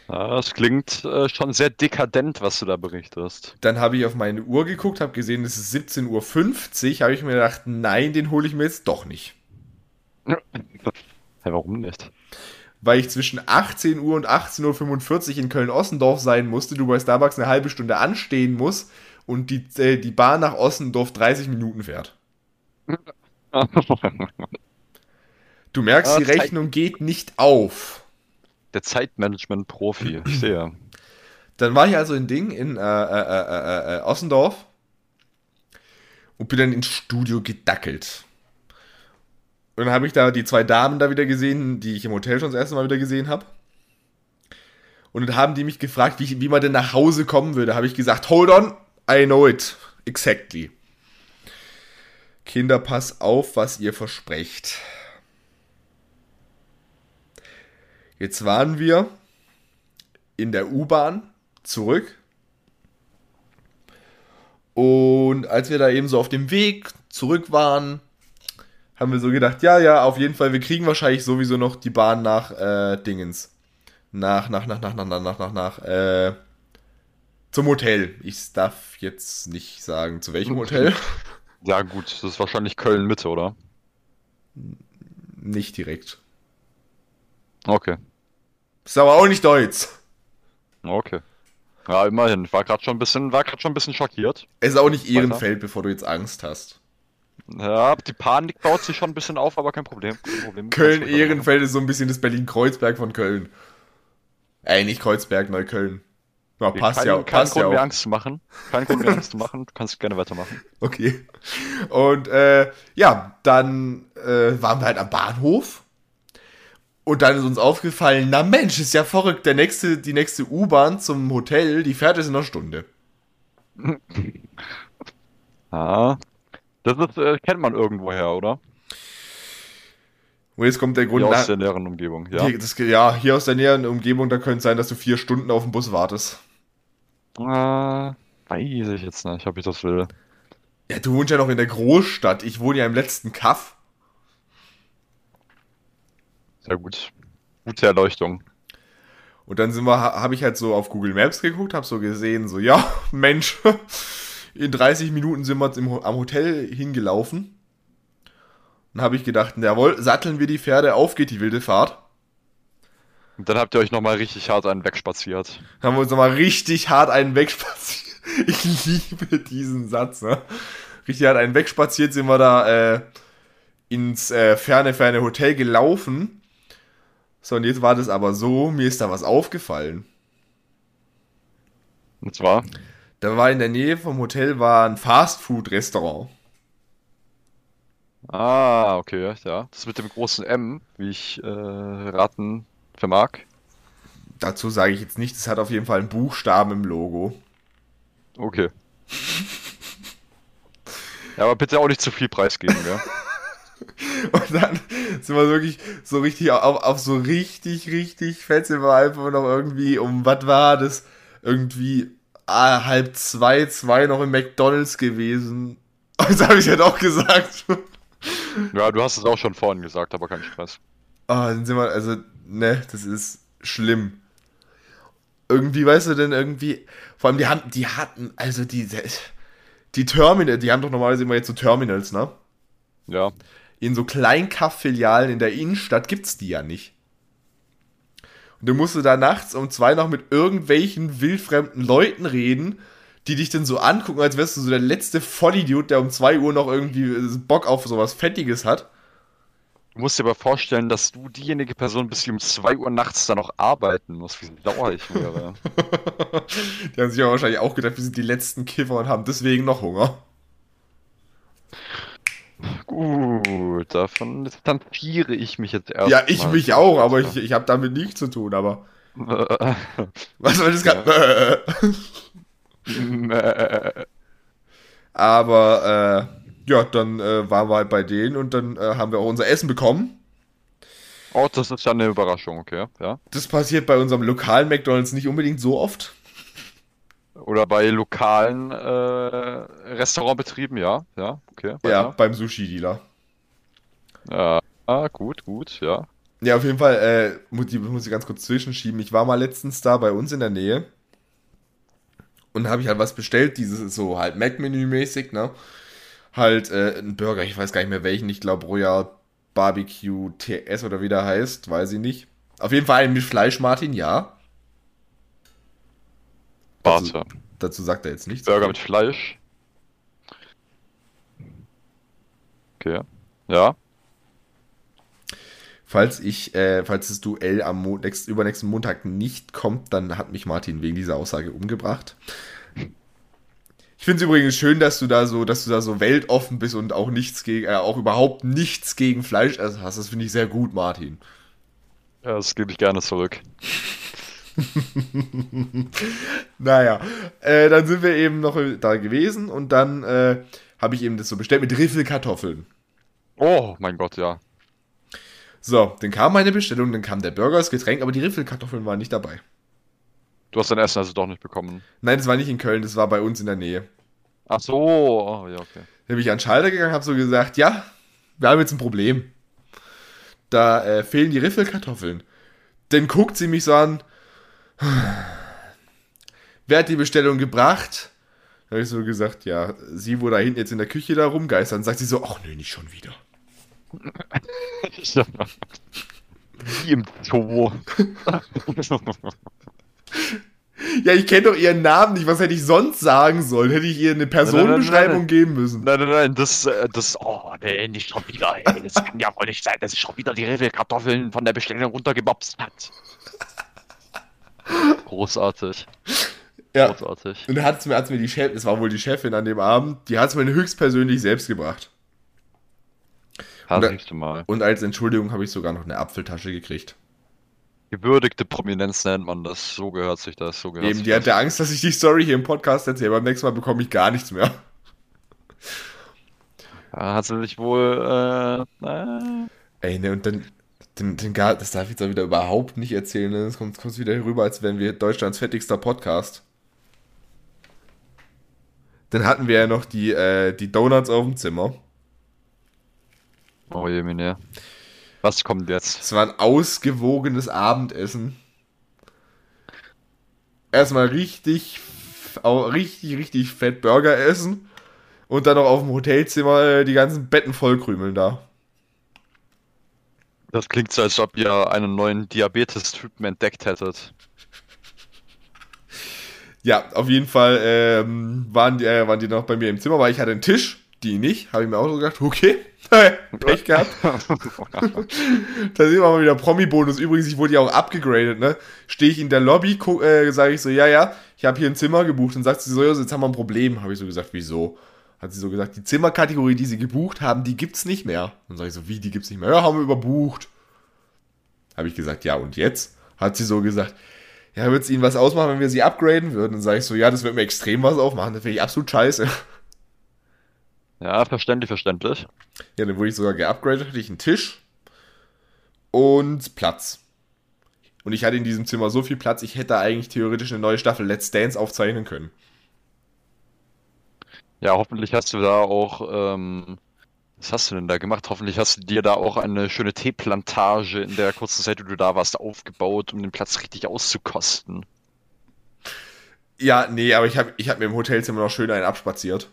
Ja, das klingt äh, schon sehr dekadent, was du da berichtest. Dann habe ich auf meine Uhr geguckt, habe gesehen, es ist 17.50 Uhr. Habe ich mir gedacht, nein, den hole ich mir jetzt doch nicht. <laughs> Hey, warum nicht? Weil ich zwischen 18 Uhr und 18.45 Uhr in Köln-Ossendorf sein musste, du bei Starbucks eine halbe Stunde anstehen musst und die, äh, die Bahn nach Ossendorf 30 Minuten fährt. Du merkst, Ah, die Zeit- Rechnung geht nicht auf. Der Zeitmanagement-Profi, ich sehe. Dann war ich also in Ding, in äh, äh, äh, äh, äh, Ossendorf und bin dann ins Studio gedackelt. Und dann habe ich da die zwei Damen da wieder gesehen, die ich im Hotel schon das erste Mal wieder gesehen habe. Und dann haben die mich gefragt, wie, wie man denn nach Hause kommen würde. Habe ich gesagt, hold on, I know it. Exactly. Kinder, pass auf, was ihr versprecht. Jetzt waren wir in der U-Bahn zurück. Und als wir da eben so auf dem Weg zurück waren, haben wir so gedacht, ja, ja, auf jeden Fall, wir kriegen wahrscheinlich sowieso noch die Bahn nach äh, Dingens. Nach, nach, nach, nach, nach, nach, nach, nach, nach, äh, zum Hotel. Ich darf jetzt nicht sagen, zu welchem Hotel. <laughs> Ja, gut, das ist wahrscheinlich Köln-Mitte, oder? Nicht direkt. Okay. Ist aber auch nicht Deutsch. Okay. Ja, immerhin. Ich war gerade schon ein bisschen, war gerade schon ein bisschen schockiert. Es ist auch nicht Ehrenfeld, bevor du jetzt Angst hast. Ja, die Panik baut sich schon ein bisschen auf, aber kein Problem. Kein Problem. Köln-Ehrenfeld ist so ein bisschen das Berlin-Kreuzberg von Köln. Ey, nicht Kreuzberg, Neukölln. Ja, passt kein, ja, kein passt Grund ja mehr auch. Angst zu machen. Kein Grund mehr Angst zu machen. Du kannst gerne weitermachen. <laughs> Okay. Und äh, ja, dann äh, waren wir halt am Bahnhof. Und dann ist uns aufgefallen, na Mensch, ist ja verrückt. Der nächste, die nächste U-Bahn zum Hotel, die fährt jetzt in einer Stunde. <laughs> Ah. Das ist, äh, kennt man irgendwoher, oder? Und jetzt kommt der Grund, Hier aus der näheren Umgebung, ja. hier, das, ja, hier aus der näheren Umgebung, da könnte es sein, dass du vier Stunden auf den Bus wartest. Äh, weiß ich jetzt nicht, ob ich das will. Ja, du wohnst ja noch in der Großstadt. Ich wohne ja im letzten Kaff. Sehr gut. Gute Erleuchtung. Und dann sind wir, habe ich halt so auf Google Maps geguckt, habe so gesehen, so, ja, <laughs> Mensch, in 30 Minuten sind wir im, am Hotel hingelaufen. Dann habe ich gedacht, jawohl, satteln wir die Pferde, auf geht die wilde Fahrt. Und dann habt ihr euch nochmal richtig hart einen wegspaziert. Dann haben wir uns nochmal richtig hart einen wegspaziert. <laughs> Ich liebe diesen Satz, ne? Richtig hart einen wegspaziert sind wir da äh, ins äh, ferne, ferne Hotel gelaufen. So, und jetzt war das aber so, mir ist da was aufgefallen. Und zwar, Da war in der Nähe vom Hotel war ein Fastfood-Restaurant. ah, okay, ja. Das mit dem großen M, wie ich äh, raten vermag. Dazu sage ich jetzt nicht, es hat auf jeden Fall einen Buchstaben im Logo. Okay. Ja, aber bitte auch nicht zu viel preisgeben, ja. <laughs> Und dann sind wir wirklich so richtig auf, auf so richtig, richtig fett sind wir einfach noch irgendwie um, was war das? Irgendwie ah, halb zwei, zwei noch im McDonalds gewesen. <laughs> Das habe ich halt auch gesagt. <laughs> Ja, du hast es auch schon vorhin gesagt, aber kein Stress. Ah, dann sind wir, also, ne, das ist schlimm. Irgendwie, weißt du denn, irgendwie, vor allem die hatten, die hatten, also die, die Terminal, die haben doch normalerweise immer jetzt so Terminals, ne? Ja. In so Kleinkaff-Filialen in der Innenstadt gibt's die ja nicht. Du musst du da nachts um zwei noch mit irgendwelchen wildfremden Leuten reden, die dich dann so angucken, als wärst du so der letzte Vollidiot, der um zwei Uhr noch irgendwie Bock auf sowas Fettiges hat. Du musst dir aber vorstellen, dass du diejenige Person bist, die um 2 Uhr nachts da noch arbeiten muss, wie sauer ich wäre. <laughs> Die haben sich ja wahrscheinlich auch gedacht, wir sind die letzten Kiffer und haben deswegen noch Hunger. Gut, davon distanziere ich mich jetzt erst. ja, ich mich auch, aber ich, ich habe damit nichts zu tun, aber. <laughs> Was soll das gerade? <laughs> aber, äh, ja, dann äh, waren wir halt bei denen und dann äh, haben wir auch unser Essen bekommen. oh, das ist ja eine Überraschung, okay, ja. Das passiert bei unserem lokalen McDonalds nicht unbedingt so oft. Oder bei lokalen äh, Restaurantbetrieben, ja, ja, okay. Ja, weiter. beim Sushi-Dealer. Ja, ah, gut, gut, ja. Ja, auf jeden Fall, äh, muss, die, muss ich ganz kurz zwischenschieben. Ich war mal letztens da bei uns in der Nähe und habe ich halt was bestellt, dieses so halt Mac-Menü-mäßig, ne? Halt äh, ein Burger, ich weiß gar nicht mehr welchen, ich glaube Royal Barbecue TS oder wie der heißt, weiß ich nicht. Auf jeden Fall einen mit Fleisch, Martin, ja. Dazu, Warte. dazu sagt er jetzt nichts. Burger mit Fleisch. Okay. Ja. Falls ich, äh, falls das Duell am Mo nächst, übernächsten Montag nicht kommt, dann hat mich Martin wegen dieser Aussage umgebracht. Ich finde es übrigens schön, dass du da so, dass du da so weltoffen bist und auch nichts gegen, äh, auch überhaupt nichts gegen Fleisch hast. Das finde ich sehr gut, Martin. Ja, das gebe ich gerne zurück. <laughs> Naja, äh, dann sind wir eben noch da gewesen und dann äh, habe ich eben das so bestellt mit Riffelkartoffeln. Oh, mein Gott, ja. So, dann kam meine Bestellung, dann kam der Burger, das Getränk, aber die Riffelkartoffeln waren nicht dabei. Du hast dein Essen also doch nicht bekommen. Nein, das war nicht in Köln, das war bei uns in der Nähe. Ach so, oh, ja, okay. Dann bin ich an den Schalter gegangen, habe so gesagt, ja, wir haben jetzt ein Problem. Da äh, fehlen die Riffelkartoffeln. Dann guckt sie mich so an. Wer hat die Bestellung gebracht? Dann habe ich so gesagt, ja, sie, wo da hinten jetzt in der Küche da rumgeistert. Dann sagt sie so, ach nö, nicht schon wieder. Wie <laughs> im Zoo. Ja, ich kenne doch ihren Namen nicht. Was hätte ich sonst sagen sollen? Hätte ich ihr eine Personenbeschreibung geben müssen? Nein, nein, nein, das, äh, das, oh, nee, nicht schon wieder, ey. Das kann ja wohl nicht sein, dass sie schon wieder die Riffelkartoffeln von der Bestellung runtergebopst hat. Großartig. Ja. Großartig. Und da hat es mir, hat's mir die Chefin, es war wohl die Chefin an dem Abend, die hat es mir höchstpersönlich selbst gebracht. Das Und Mal. Und als Entschuldigung habe ich sogar noch eine Apfeltasche gekriegt. Gewürdigte Prominenz nennt man das. So gehört sich das. So gehört Eben, die das. hatte Angst, dass ich die Story hier im Podcast erzähle. Beim nächsten Mal bekomme ich gar nichts mehr. Da hat sie sich wohl. Äh, äh, Ey, ne, und dann, dann, dann gar, das darf ich jetzt auch wieder überhaupt nicht erzählen. Ne? Das kommt, kommt wieder rüber, als wären wir Deutschlands fettigster Podcast. Dann hatten wir ja noch die, äh, die Donuts auf dem Zimmer. oh je, meine. Was kommt jetzt? Es war ein ausgewogenes Abendessen. Erstmal richtig, richtig, richtig fett Burger essen. Und dann noch auf dem Hotelzimmer äh, die ganzen Betten vollkrümeln da. Das klingt so, als ob ihr einen neuen Diabetes-Typen entdeckt hättet. Ja, auf jeden Fall ähm, waren, die, äh, waren die noch bei mir im Zimmer, weil ich hatte einen Tisch, die nicht. Habe ich mir auch so gedacht, okay, <laughs> Pech gehabt. <laughs> Da sehen wir mal wieder Promi-Bonus. Übrigens, ich wurde ja auch abgegradet, ne? Stehe ich in der Lobby, äh, sage ich so, ja, ja, ich habe hier ein Zimmer gebucht. Und sagt sie so, jetzt haben wir ein Problem. Habe ich so gesagt, wieso? Hat sie so gesagt, die Zimmerkategorie, die sie gebucht haben, die gibt's nicht mehr. Und sage ich so, wie, die gibt's nicht mehr? Ja, haben wir überbucht. Habe ich gesagt, ja, und jetzt? Hat sie so gesagt, ja, würde es ihnen was ausmachen, wenn wir sie upgraden würden? Dann sage ich so, ja, das wird mir extrem was aufmachen. Das wäre ich absolut scheiße. Ja, verständlich, verständlich. Ja, dann wurde ich sogar geupgradet, hatte ich einen Tisch und Platz. Und ich hatte in diesem Zimmer so viel Platz, ich hätte eigentlich theoretisch eine neue Staffel Let's Dance aufzeichnen können. Ja, hoffentlich hast du da auch. Ähm, was hast du denn da gemacht? Hoffentlich hast du dir da auch eine schöne Teeplantage in der kurzen Zeit, wo du da warst, aufgebaut, um den Platz richtig auszukosten. Ja, nee, aber ich habe ich hab mir im Hotelzimmer noch schön einen abspaziert.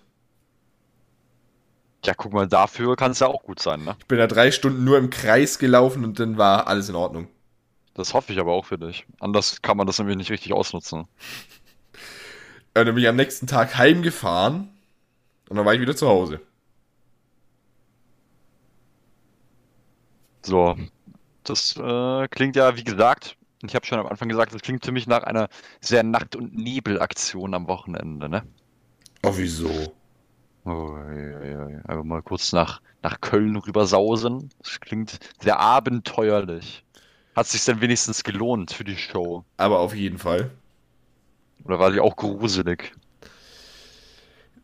Ja, guck mal, dafür kann es ja auch gut sein, ne? Ich bin da drei Stunden nur im Kreis gelaufen und dann war alles in Ordnung. Das hoffe ich aber auch für dich. Anders kann man das nämlich nicht richtig ausnutzen. Äh, dann bin ich am nächsten Tag heimgefahren und dann war ich wieder zu Hause. So, das äh, klingt ja, wie gesagt, ich habe schon am Anfang gesagt, das klingt für mich nach einer sehr Nacht- und Nebelaktion am Wochenende, ne? Oh, wieso? Oh, ja, ja, ja. Einfach mal kurz nach, nach Köln rübersausen. Das klingt sehr abenteuerlich. Hat sich denn wenigstens gelohnt für die Show? Aber auf jeden Fall. Oder war die auch gruselig?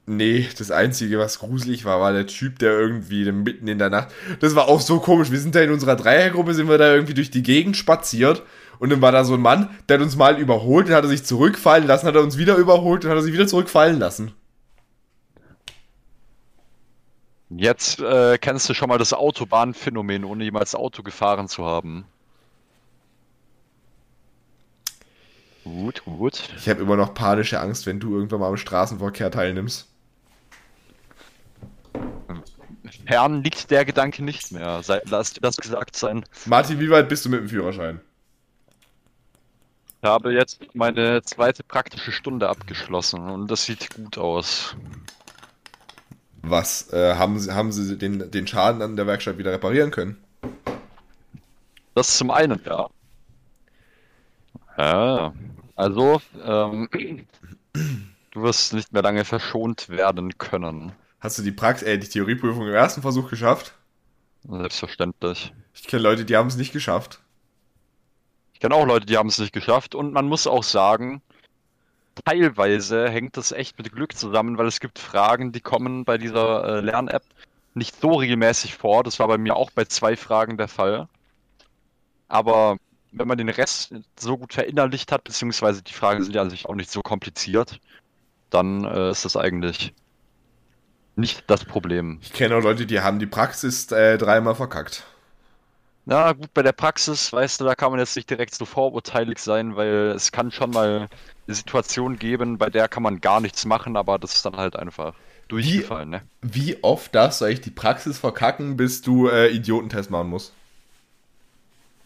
Nee, das Einzige, was gruselig war, war der Typ, der irgendwie mitten in der Nacht. Das war auch so komisch. Wir sind da in unserer Dreiergruppe, sind wir da irgendwie durch die Gegend spaziert. Und dann war da so ein Mann, der hat uns mal überholt, dann hat er sich zurückfallen lassen, hat er uns wieder überholt und hat er sich wieder zurückfallen lassen. Jetzt äh, kennst du schon mal das Autobahnphänomen, ohne jemals Auto gefahren zu haben. Gut, gut. Ich habe immer noch panische Angst, wenn du irgendwann mal am Straßenverkehr teilnimmst. Fern liegt der Gedanke nicht mehr. Sei, lass dir das gesagt sein. Martin, wie weit bist du mit dem Führerschein? Ich habe jetzt meine zweite praktische Stunde abgeschlossen und das sieht gut aus. Was? Äh, haben sie, haben sie den, den Schaden an der Werkstatt wieder reparieren können? Das zum einen, ja. Ja, also, ähm, du wirst nicht mehr lange verschont werden können. Hast du die, Prax äh, die Theorieprüfung im ersten Versuch geschafft? Selbstverständlich. Ich kenne Leute, die haben es nicht geschafft. Ich kenne auch Leute, die haben es nicht geschafft und man muss auch sagen, teilweise hängt das echt mit Glück zusammen, weil es gibt Fragen, die kommen bei dieser äh, Lern-App nicht so regelmäßig vor. Das war bei mir auch bei zwei Fragen der Fall. Aber wenn man den Rest so gut verinnerlicht hat, beziehungsweise die Fragen sind ja an sich auch nicht so kompliziert, dann äh, ist das eigentlich nicht das Problem. Ich kenne auch Leute, die haben die Praxis äh, dreimal verkackt. Na gut, bei der Praxis, weißt du, da kann man jetzt nicht direkt so vorurteilig sein, weil es kann schon mal eine Situation geben, bei der kann man gar nichts machen, aber das ist dann halt einfach durchgefallen, ne? Wie oft darfst du eigentlich die Praxis verkacken, bis du äh, Idiotentest machen musst?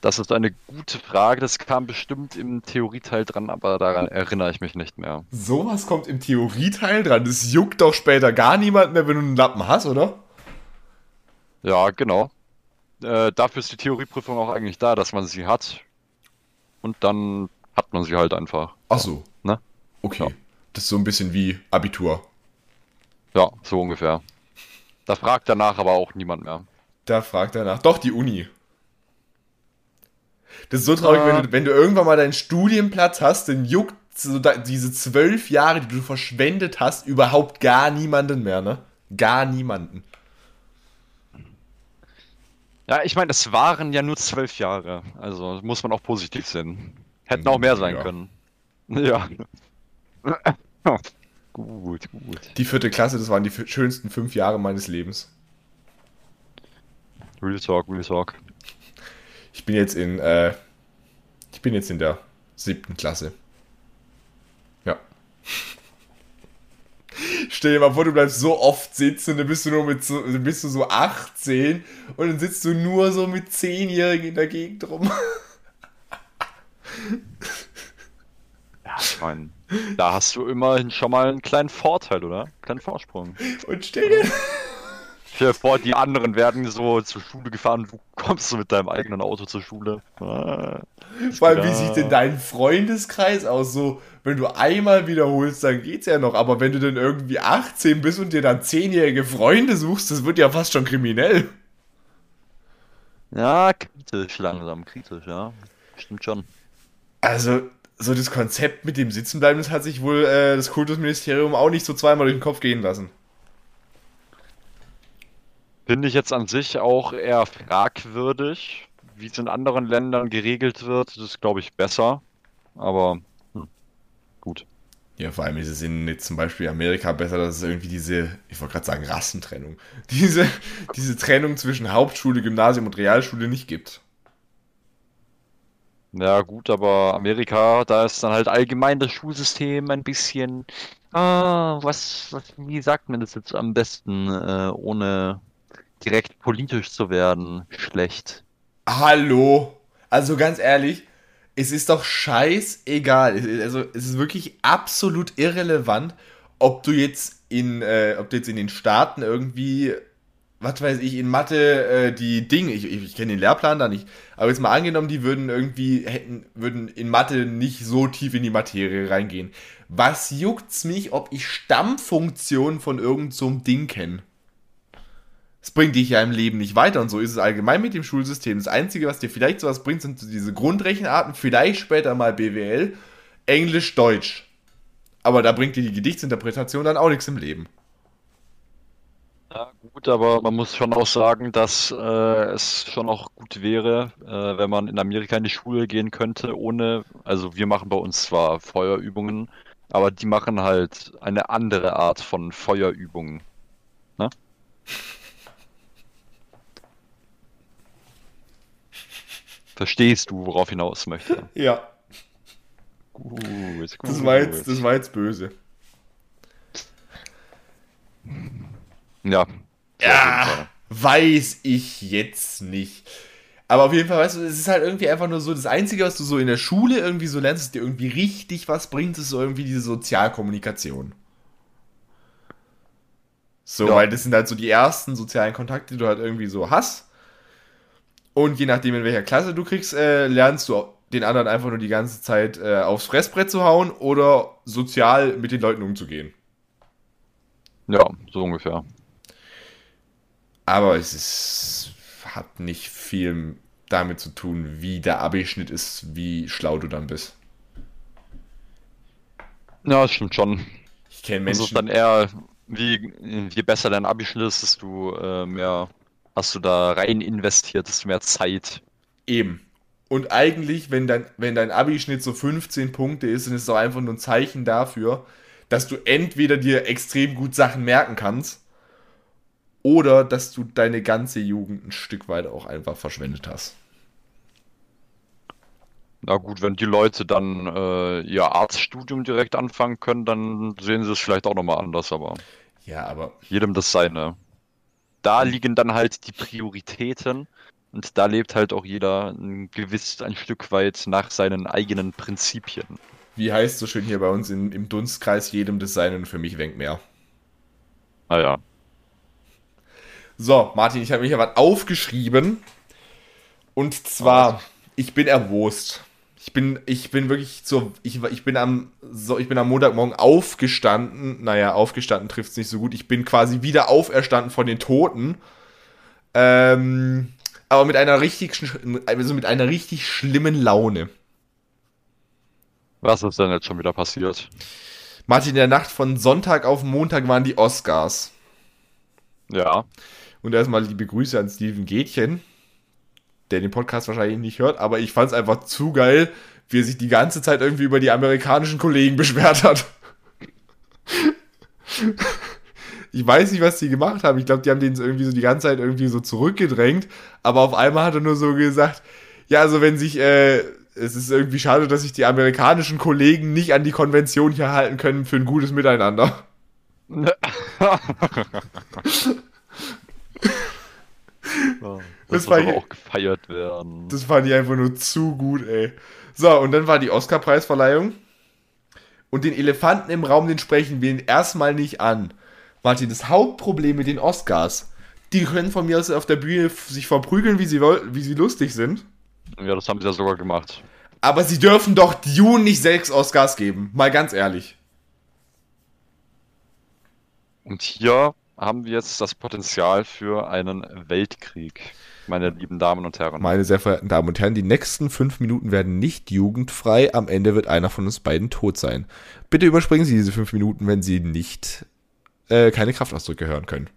Das ist eine gute Frage, das kam bestimmt im Theorieteil dran, aber daran erinnere ich mich nicht mehr. Sowas kommt im Theorieteil dran. Das juckt doch später gar niemand mehr, wenn du einen Lappen hast, oder? Ja, genau. Äh, dafür ist die Theorieprüfung auch eigentlich da, dass man sie hat. Und dann hat man sie halt einfach. Ach so. Ne? Okay. Ja. Das ist so ein bisschen wie Abitur. Ja, so ungefähr. Da fragt danach aber auch niemand mehr. Da fragt er nach. Doch, die Uni. Das ist so traurig, Ah. wenn, du, wenn du irgendwann mal deinen Studienplatz hast, dann juckt so da, diese zwölf Jahre, die du verschwendet hast, überhaupt gar niemanden mehr, ne? Gar niemanden. Ja, ich meine, es waren ja nur zwölf Jahre. Also muss man auch positiv sehen. Hätten auch mehr sein Ja. können. <laughs> Ja. <laughs> gut, gut. Die vierte Klasse, das waren die schönsten fünf Jahre meines Lebens. Real Talk, Real Talk. Ich bin jetzt in, äh, ich bin jetzt in der siebten Klasse. Ja. <laughs> Stell dir mal vor, du bleibst so oft sitzen, dann bist du nur mit so, dann bist du so 18 und dann sitzt du nur so mit 10-Jährigen in der Gegend rum. <laughs> Ja, ich meine, da hast du immerhin schon mal einen kleinen Vorteil, oder? Kleinen Vorsprung. Und stell dir, Stell dir vor, die anderen werden so zur Schule gefahren, du kommst mit deinem eigenen Auto zur Schule. Ah, vor allem, wie sieht denn dein Freundeskreis aus? So, wenn du einmal wiederholst, dann geht's ja noch, aber wenn du dann irgendwie 18 bist und dir dann 10-jährige Freunde suchst, das wird ja fast schon kriminell. Ja, kritisch langsam, kritisch, ja. Stimmt schon. Also, so das Konzept mit dem Sitzenbleiben, das hat sich wohl äh, das Kultusministerium auch nicht so zweimal durch den Kopf gehen lassen. Finde ich jetzt an sich auch eher fragwürdig. Wie es in anderen Ländern geregelt wird, das ist, glaube ich, besser. Aber hm, gut. Ja, vor allem ist es in zum Beispiel Amerika besser, dass es irgendwie diese, ich wollte gerade sagen, Rassentrennung, <laughs> diese, diese Trennung zwischen Hauptschule, Gymnasium und Realschule nicht gibt. Ja, gut, aber Amerika, da ist dann halt allgemein das Schulsystem ein bisschen. Ah, was, was, wie sagt man das jetzt am besten, äh, ohne direkt politisch zu werden? Schlecht. Hallo? Also ganz ehrlich, es ist doch scheißegal. Also es ist wirklich absolut irrelevant, ob du jetzt in, äh, ob du jetzt in den Staaten irgendwie, was weiß ich, in Mathe äh, die Dinge, ich, ich, ich kenne den Lehrplan da nicht, aber jetzt mal angenommen, die würden irgendwie, hätten, würden in Mathe nicht so tief in die Materie reingehen. Was juckt's mich, ob ich Stammfunktionen von irgend so Ding kenne? Es bringt dich ja im Leben nicht weiter und so ist es allgemein mit dem Schulsystem. Das Einzige, was dir vielleicht sowas bringt, sind diese Grundrechenarten, vielleicht später mal BWL, Englisch, Deutsch. Aber da bringt dir die Gedichtsinterpretation dann auch nichts im Leben. Ja, gut, aber man muss schon auch sagen, dass äh, es schon auch gut wäre, äh, wenn man in Amerika in die Schule gehen könnte, ohne, also wir machen bei uns zwar Feuerübungen, aber die machen halt eine andere Art von Feuerübungen. Ne? Verstehst du, worauf ich hinaus möchte? <laughs> Ja, Gut, das gut. war jetzt, das war jetzt böse. Ja. Ja, weiß ich jetzt nicht. Aber auf jeden Fall, weißt du, es ist halt irgendwie einfach nur so, das Einzige, was du so in der Schule irgendwie so lernst, dass dir irgendwie richtig was bringt, ist so irgendwie diese Sozialkommunikation. So, Ja. weil das sind halt so die ersten sozialen Kontakte, die du halt irgendwie so hast. Und je nachdem, in welcher Klasse du kriegst, äh, lernst du den anderen einfach nur die ganze Zeit äh, aufs Fressbrett zu hauen oder sozial mit den Leuten umzugehen. Ja, so ungefähr. Aber es ist, hat nicht viel damit zu tun, wie der Abischnitt ist, wie schlau du dann bist. Ja, das stimmt schon. Ich kenne Also Menschen, dann eher, wie, je besser dein Abischnitt ist, desto äh, mehr hast du da rein investiert, desto mehr Zeit. eben. Und eigentlich, wenn dein, wenn dein Abischnitt so 15 Punkte ist, dann ist es auch einfach nur ein Zeichen dafür, dass du entweder dir extrem gut Sachen merken kannst oder dass du deine ganze Jugend ein Stück weit auch einfach verschwendet hast. Na gut, wenn die Leute dann äh, ihr Arztstudium direkt anfangen können, dann sehen sie es vielleicht auch nochmal anders, aber Ja, aber jedem das seine. Da liegen dann halt die Prioritäten und da lebt halt auch jeder ein gewiss ein Stück weit nach seinen eigenen Prinzipien. wie heißt so schön hier bei uns in, im Dunstkreis, jedem das Seine und für mich wenkt mehr. Naja. So, Martin, ich habe mir hier was aufgeschrieben. Und zwar, Was? ich bin erwurst. Ich bin, ich bin wirklich so, ich, ich bin am, so, ich bin am Montagmorgen aufgestanden. Naja, aufgestanden trifft es nicht so gut. Ich bin quasi wieder auferstanden von den Toten. Ähm, aber mit einer richtig, also mit einer richtig schlimmen Laune. Was ist denn jetzt schon wieder passiert? Martin, in der Nacht von Sonntag auf Montag waren die Oscars. Ja. Und erstmal liebe Grüße an Steven Gätchen, der den Podcast wahrscheinlich nicht hört, aber ich fand es einfach zu geil, wie er sich die ganze Zeit irgendwie über die amerikanischen Kollegen beschwert hat. ich weiß nicht, was die gemacht haben. Ich glaube, die haben den irgendwie so die ganze Zeit irgendwie so zurückgedrängt, aber auf einmal hat er nur so gesagt, ja, also wenn sich, äh, es ist irgendwie schade, dass sich die amerikanischen Kollegen nicht an die Konvention hier halten können für ein gutes Miteinander. <laughs> <laughs> das, das muss aber auch gefeiert werden. Das fand ich einfach nur zu gut, ey. So, und dann war die Oscar-Preisverleihung. Und den Elefanten im Raum, den sprechen wir ihn erstmal nicht an. Martin, das Hauptproblem mit den Oscars, die können von mir aus auf der Bühne sich verprügeln, wie sie, wie sie lustig sind. Ja, das haben sie ja sogar gemacht. Aber sie dürfen doch Dune nicht sechs Oscars geben. Mal ganz ehrlich. Und hier haben wir jetzt das Potenzial für einen Weltkrieg, meine lieben Damen und Herren. Meine sehr verehrten Damen und Herren, die nächsten fünf Minuten werden nicht jugendfrei. Am Ende wird einer von uns beiden tot sein. Bitte überspringen Sie diese fünf Minuten, wenn Sie nicht äh, keine Kraftausdrücke hören können.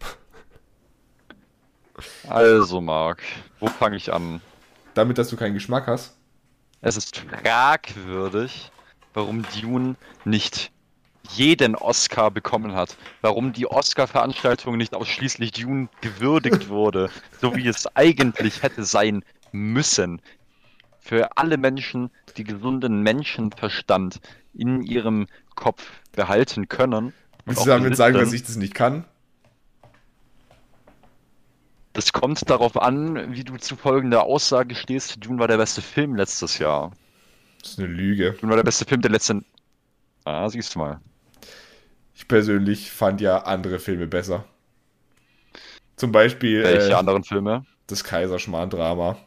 Also, Marc, wo fange ich an? Damit, dass du keinen Geschmack hast. Es ist fragwürdig, warum Dune nicht jeden Oscar bekommen hat. Warum die Oscar-Veranstaltung nicht ausschließlich Dune gewürdigt wurde, <laughs> so wie es eigentlich hätte sein müssen. Für alle Menschen, die gesunden Menschenverstand in ihrem Kopf behalten können. Willst du damit sagen, dass ich das nicht kann? Das kommt darauf an, wie du zu folgender Aussage stehst. Dune war der beste Film letztes Jahr. Das ist eine Lüge. Dune war der beste Film der letzten. Ah, siehst du mal. Ich persönlich fand ja andere Filme besser. Zum Beispiel. Welche äh, anderen Filme? Das Kaiserschmarrn-Drama.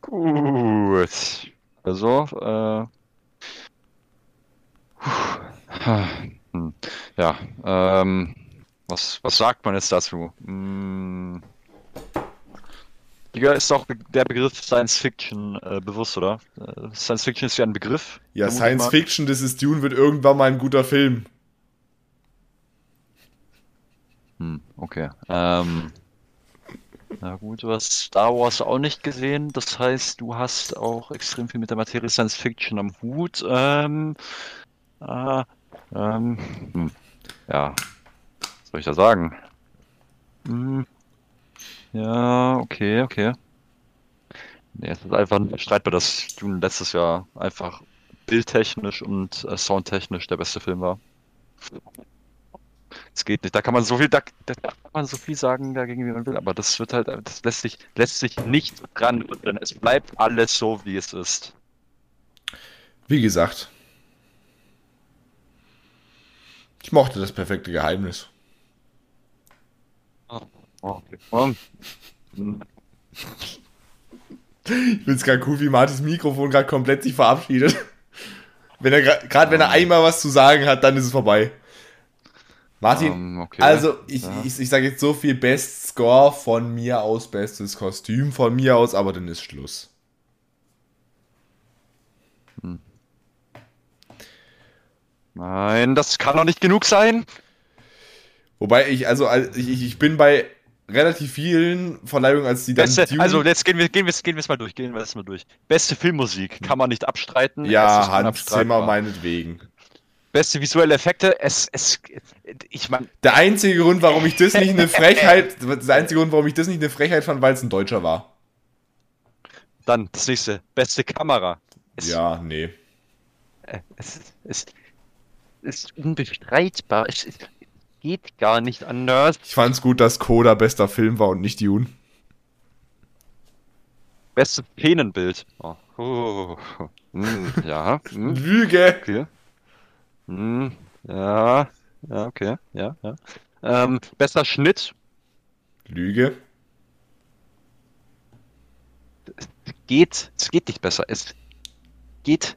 Gut. Also, äh. Ja, ähm. Was, was sagt man jetzt dazu? Hm. Digga, ist auch der Begriff Science Fiction äh, bewusst, oder? Äh, Science Fiction ist ja ein Begriff. Ja, Science Fiction, das ist Dune, wird irgendwann mal ein guter Film. Hm, okay. Ähm, na gut, du hast Star Wars auch nicht gesehen. Das heißt, du hast auch extrem viel mit der Materie Science Fiction am Hut. Ähm, äh, ähm, hm, ja, was soll ich da sagen? Hm, ja, okay, okay. Nee, es ist einfach streitbar, dass Dune letztes Jahr einfach bildtechnisch und äh, soundtechnisch der beste Film war. Es geht nicht. Da kann man so viel, da, da, kann man so viel sagen dagegen, wie man will, aber das wird halt, das lässt sich, lässt sich nicht dran, denn es bleibt alles so, wie es ist. Wie gesagt, ich mochte das perfekte Geheimnis. Oh, okay. Ich finde es gerade cool, wie Martins Mikrofon gerade komplett sich verabschiedet. Wenn er gerade wenn er einmal was zu sagen hat, dann ist es vorbei. Martin, um, ähm, okay. also ich, ja. ich, ich sage jetzt so viel Best Score von mir aus, bestes Kostüm von mir aus, aber dann ist Schluss. Hm. Nein, das kann doch nicht genug sein. Wobei ich, also ich, ich bin bei relativ vielen Verleihungen, als die dann. Beste, Dune also jetzt gehen wir, gehen wir, gehen wir es mal durch, gehen wir es mal durch. Beste Filmmusik kann man nicht abstreiten. Ja, Hans Zimmer meinetwegen. Beste visuelle Effekte, es, es, ich meine. Der einzige Grund, warum ich das nicht eine <laughs> Frechheit, der einzige Grund, warum ich das nicht eine Frechheit fand, weil es ein Deutscher war. Dann das nächste, beste Kamera. Es, ja, nee. Äh, es, es, es ist unbestreitbar. Es, es, geht gar nicht anders. Ich fand's gut, dass Coda bester Film war und nicht Dune. Beste Szenenbild. Oh. Oh. Hm, ja. Hm. Lüge. Okay. Hm, ja. Ja, okay. Ja, ja. Ähm, besser Schnitt. Lüge. Geht, es geht nicht besser. Es geht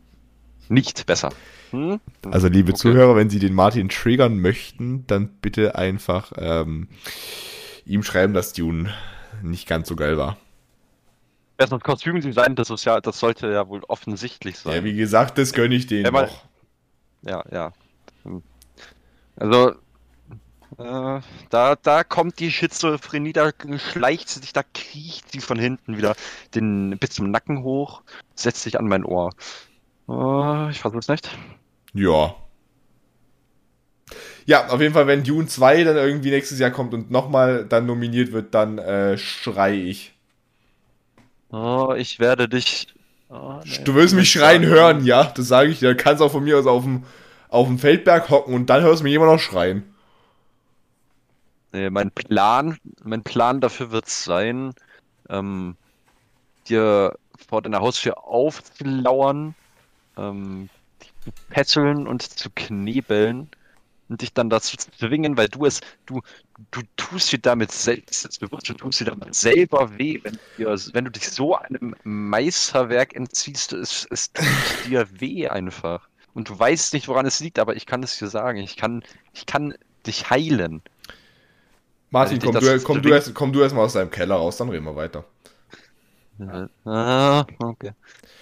nicht besser. Hm? Also, liebe Okay. Zuhörer, wenn Sie den Martin triggern möchten, dann bitte einfach ähm, ihm schreiben, dass Dune nicht ganz so geil war. Besseres Kostümdesign, das ist ja, das sollte ja wohl offensichtlich Ja, sein. wie gesagt, das gönne ich denen man- noch. Ja, ja. Hm. Also, äh, da, da kommt die Schizophrenie, da schleicht sie sich, da kriecht sie von hinten wieder den, bis zum Nacken hoch, setzt sich an mein Ohr. Äh, ich es nicht. Ja. Ja, auf jeden Fall, wenn Dune 2 dann irgendwie nächstes Jahr kommt und nochmal dann nominiert wird, dann äh, schrei ich. Oh, ich werde dich. Oh, nee, Du willst mich ich schreien sagen. hören, ja, das sage ich dir. Du kannst auch von mir aus auf dem, auf dem Feldberg hocken und dann hörst du mich immer noch schreien. Nee, mein Plan, mein Plan dafür wird es sein, ähm, dir vor deiner Haustür aufzulauern, ähm, zu fesseln und zu knebeln und dich dann dazu zu zwingen, weil du es, du, du tust dir damit selbst, bewusst, du tust dir damit selber weh, wenn, dir, wenn du dich so einem Meisterwerk entziehst, es, es tut <laughs> dir weh einfach. Und du weißt nicht, woran es liegt, aber ich kann es dir sagen, ich kann, ich kann dich heilen. Martin, Also, komm du, komm, du erst, komm du erst mal aus deinem Keller raus, dann reden wir weiter. Ah, okay.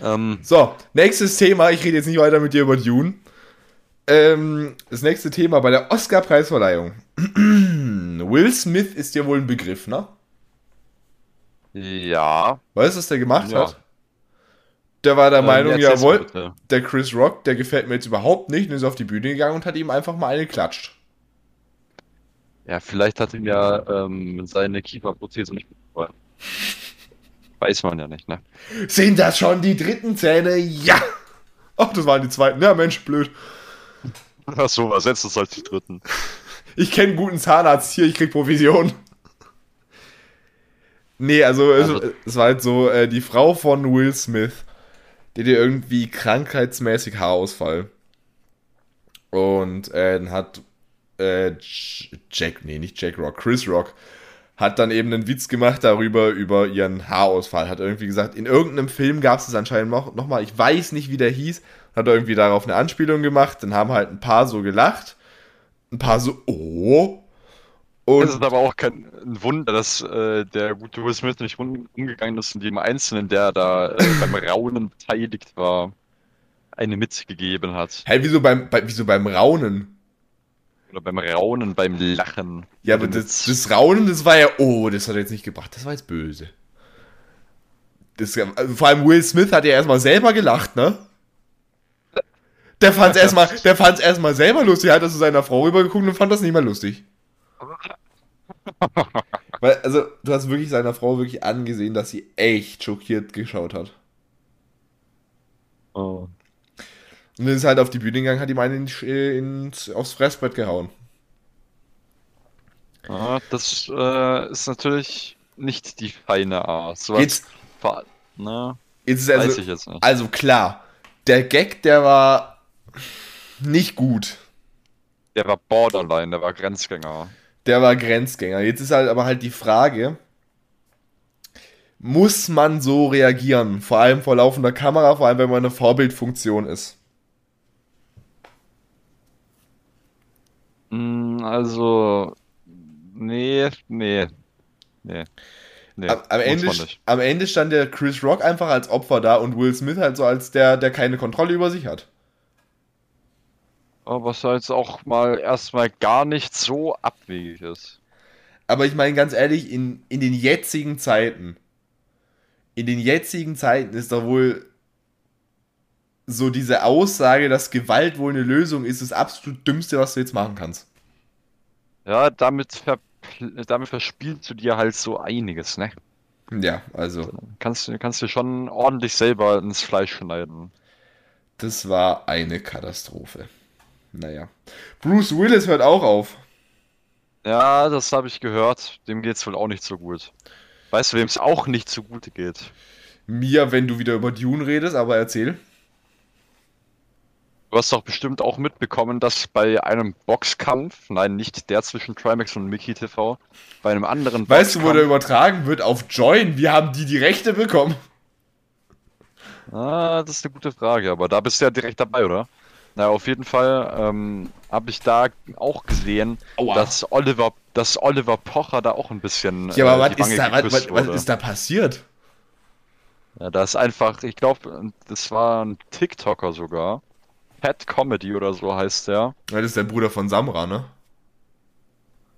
Ähm, So, nächstes Thema. Ich rede jetzt nicht weiter mit dir über Dune. Ähm, das nächste Thema bei der Oscar-Preisverleihung. <clears throat> Will Smith ist ja wohl ein Begriff, ne? ja. Weißt du, was der gemacht Ja. hat? Der war der Ähm, Meinung, jawohl, bitte. der Chris Rock, der gefällt mir jetzt überhaupt nicht, und ist auf die Bühne gegangen und hat ihm einfach mal eine geklatscht. Ja, vielleicht hat ihm ja ähm, seine Kieferprothese nicht gefallen. Weiß man ja nicht, ne? Sind das schon die dritten Zähne? Ja! Ach, das waren die zweiten. Ja, Mensch, blöd. Ach so, was setzt es als die dritten? Ich kenne einen guten Zahnarzt hier, ich krieg Provision. Nee, also, es- Also- es war halt so, äh, die Frau von Will Smith, die hatte irgendwie krankheitsmäßig Haarausfall. Und äh, dann hat äh, Jack, nee, nicht Jack Rock, Chris Rock, hat dann eben einen Witz gemacht darüber, über ihren Haarausfall. Hat irgendwie gesagt, in irgendeinem Film gab es es anscheinend noch, noch mal, ich weiß nicht, wie der hieß, hat er irgendwie darauf eine Anspielung gemacht, dann haben halt ein paar so gelacht, ein paar so, oh. Und Es ist aber auch kein ein Wunder, dass äh, der gute Will Smith nicht um, umgegangen ist und jedem Einzelnen, der da äh, <laughs> beim Raunen beteiligt war, eine mitgegeben hat. Hä, wieso beim, bei, wieso beim Raunen? Oder beim Raunen, beim Lachen. Ja, aber das, das Raunen, das war ja, oh, das hat er jetzt nicht gebracht, das war jetzt böse. Das, also vor allem Will Smith hat ja erstmal selber gelacht, ne? Der fand's <laughs> erstmal, der fand's erstmal selber lustig, hat er zu seiner Frau rübergeguckt und fand das nicht mehr lustig. <laughs> Weil, also, du hast wirklich seiner Frau wirklich angesehen, dass sie echt schockiert geschaut hat. Oh. Und dann ist halt auf die Bühne gegangen, hat ihm einen ins, ins, aufs Fressbrett gehauen. Ja, das äh, ist natürlich nicht die feine Art. Sowas Jetzt, ver- ne, jetzt ist weiß also, ich jetzt nicht. Also klar, der Gag, der war nicht gut. Der war Borderline, der war Grenzgänger. Der war Grenzgänger. Jetzt ist halt aber halt die Frage, muss man so reagieren? Vor allem vor laufender Kamera, vor allem wenn man eine Vorbildfunktion ist. Also, nee, nee, nee. Nee, Am, am, Ende, am Ende stand der Chris Rock einfach als Opfer da und Will Smith halt so als der, der keine Kontrolle über sich hat. Aber was jetzt auch mal erstmal gar nicht so abwegig ist. Aber ich meine ganz ehrlich, in, in den jetzigen Zeiten, in den jetzigen Zeiten ist doch wohl so diese Aussage, dass Gewalt wohl eine Lösung ist, das absolut Dümmste, was du jetzt machen kannst. Ja, damit, ver damit verspielst du dir halt so einiges, ne? Ja, also, Kannst, du- kannst du schon ordentlich selber ins Fleisch schneiden. das war eine Katastrophe. Naja. Bruce Willis hört auch auf. Ja, das habe ich gehört. Dem geht's wohl auch nicht so gut. Weißt du, wem es auch nicht so gut geht? Mir, wenn du wieder über Dune redest, aber erzähl. Du hast doch bestimmt auch mitbekommen, dass bei einem Boxkampf, nein, nicht der zwischen Trimax und Mickey TV, bei einem anderen Weißt du, wo der übertragen wird? Auf Join. Wir haben die die Rechte bekommen. Ah, das ist eine gute Frage, aber da bist du ja direkt dabei, oder? Na, auf jeden Fall ähm, habe ich da auch gesehen, Aua. dass Oliver, dass Oliver Pocher da auch ein bisschen. Ja, aber äh, was, ist da, was, was, was ist da passiert? Ja, da ist einfach, ich glaube, das war ein TikToker sogar. Pet Comedy oder so heißt der. Ja, Das ist der Bruder von Samra, ne?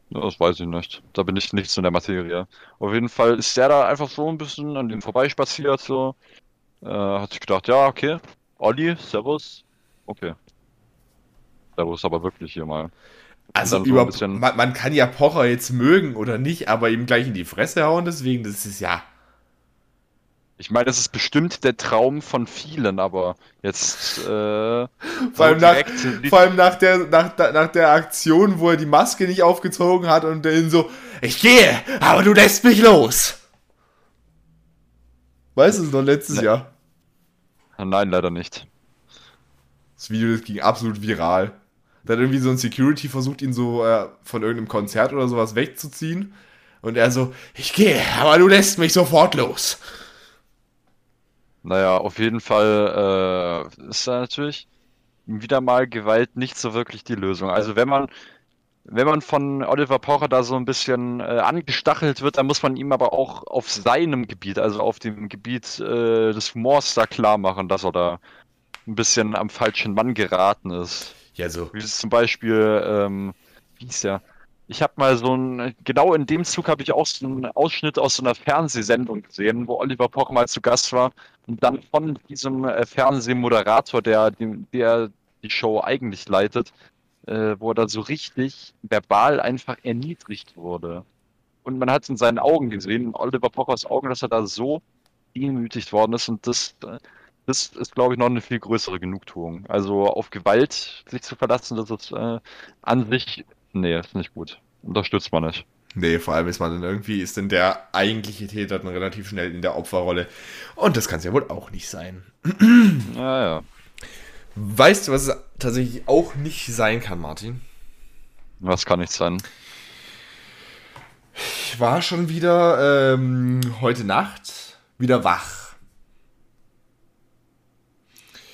Das weiß ich nicht. Da bin ich nicht so in der Materie. Auf jeden Fall ist der da einfach so ein bisschen an dem vorbeispaziert, so. Äh, hat sich gedacht, ja, okay. Olli, Servus. Okay. Servus, aber wirklich hier mal. Also so über, bisschen- man, man kann ja Pocher jetzt mögen oder nicht, aber ihm gleich in die Fresse hauen, deswegen, das ist ja. Ich meine, das ist bestimmt der Traum von vielen, aber jetzt, äh, <laughs> Vor so allem, nach, vor allem nach, der, nach, nach der Aktion, wo er die Maske nicht aufgezogen hat und dann so, ich gehe, aber du lässt mich los. Weißt du, es noch letztes Ne. Jahr. Nein, leider nicht. Das Video das ging absolut viral. Da hat irgendwie so ein Security versucht, ihn so äh, von irgendeinem Konzert oder sowas wegzuziehen. Und er so, ich gehe, aber du lässt mich sofort los. Naja, auf jeden Fall äh, ist da natürlich wieder mal Gewalt nicht so wirklich die Lösung. Also wenn man, wenn man von Oliver Pocher da so ein bisschen äh, angestachelt wird, dann muss man ihm aber auch auf seinem Gebiet, also auf dem Gebiet äh, des Humors da klar machen, dass er da ein bisschen am falschen Mann geraten ist. Ja, so. Wie ist zum Beispiel, ähm, wie hieß der? Ich habe mal so ein, genau in dem Zug habe ich auch so einen Ausschnitt aus so einer Fernsehsendung gesehen, wo Oliver Pocher mal zu Gast war und dann von diesem äh, Fernsehmoderator, der, der die Show eigentlich leitet, äh, wo er da so richtig verbal einfach erniedrigt wurde. Und man hat es in seinen Augen gesehen, in Oliver Pochers Augen, dass er da so demütigt worden ist und das, äh, das ist, glaube ich, noch eine viel größere Genugtuung. Also auf Gewalt sich zu verlassen, das ist äh, an sich, nee, ist nicht gut. Unterstützt man nicht. Nee, vor allem ist man dann irgendwie, ist denn der eigentliche Täter dann relativ schnell in der Opferrolle. Und das kann es ja wohl auch nicht sein. <clears throat> Ja, ja. Weißt du, was es tatsächlich auch nicht sein kann, Martin? Was kann nicht sein? Ich war schon wieder ähm, heute Nacht wieder wach.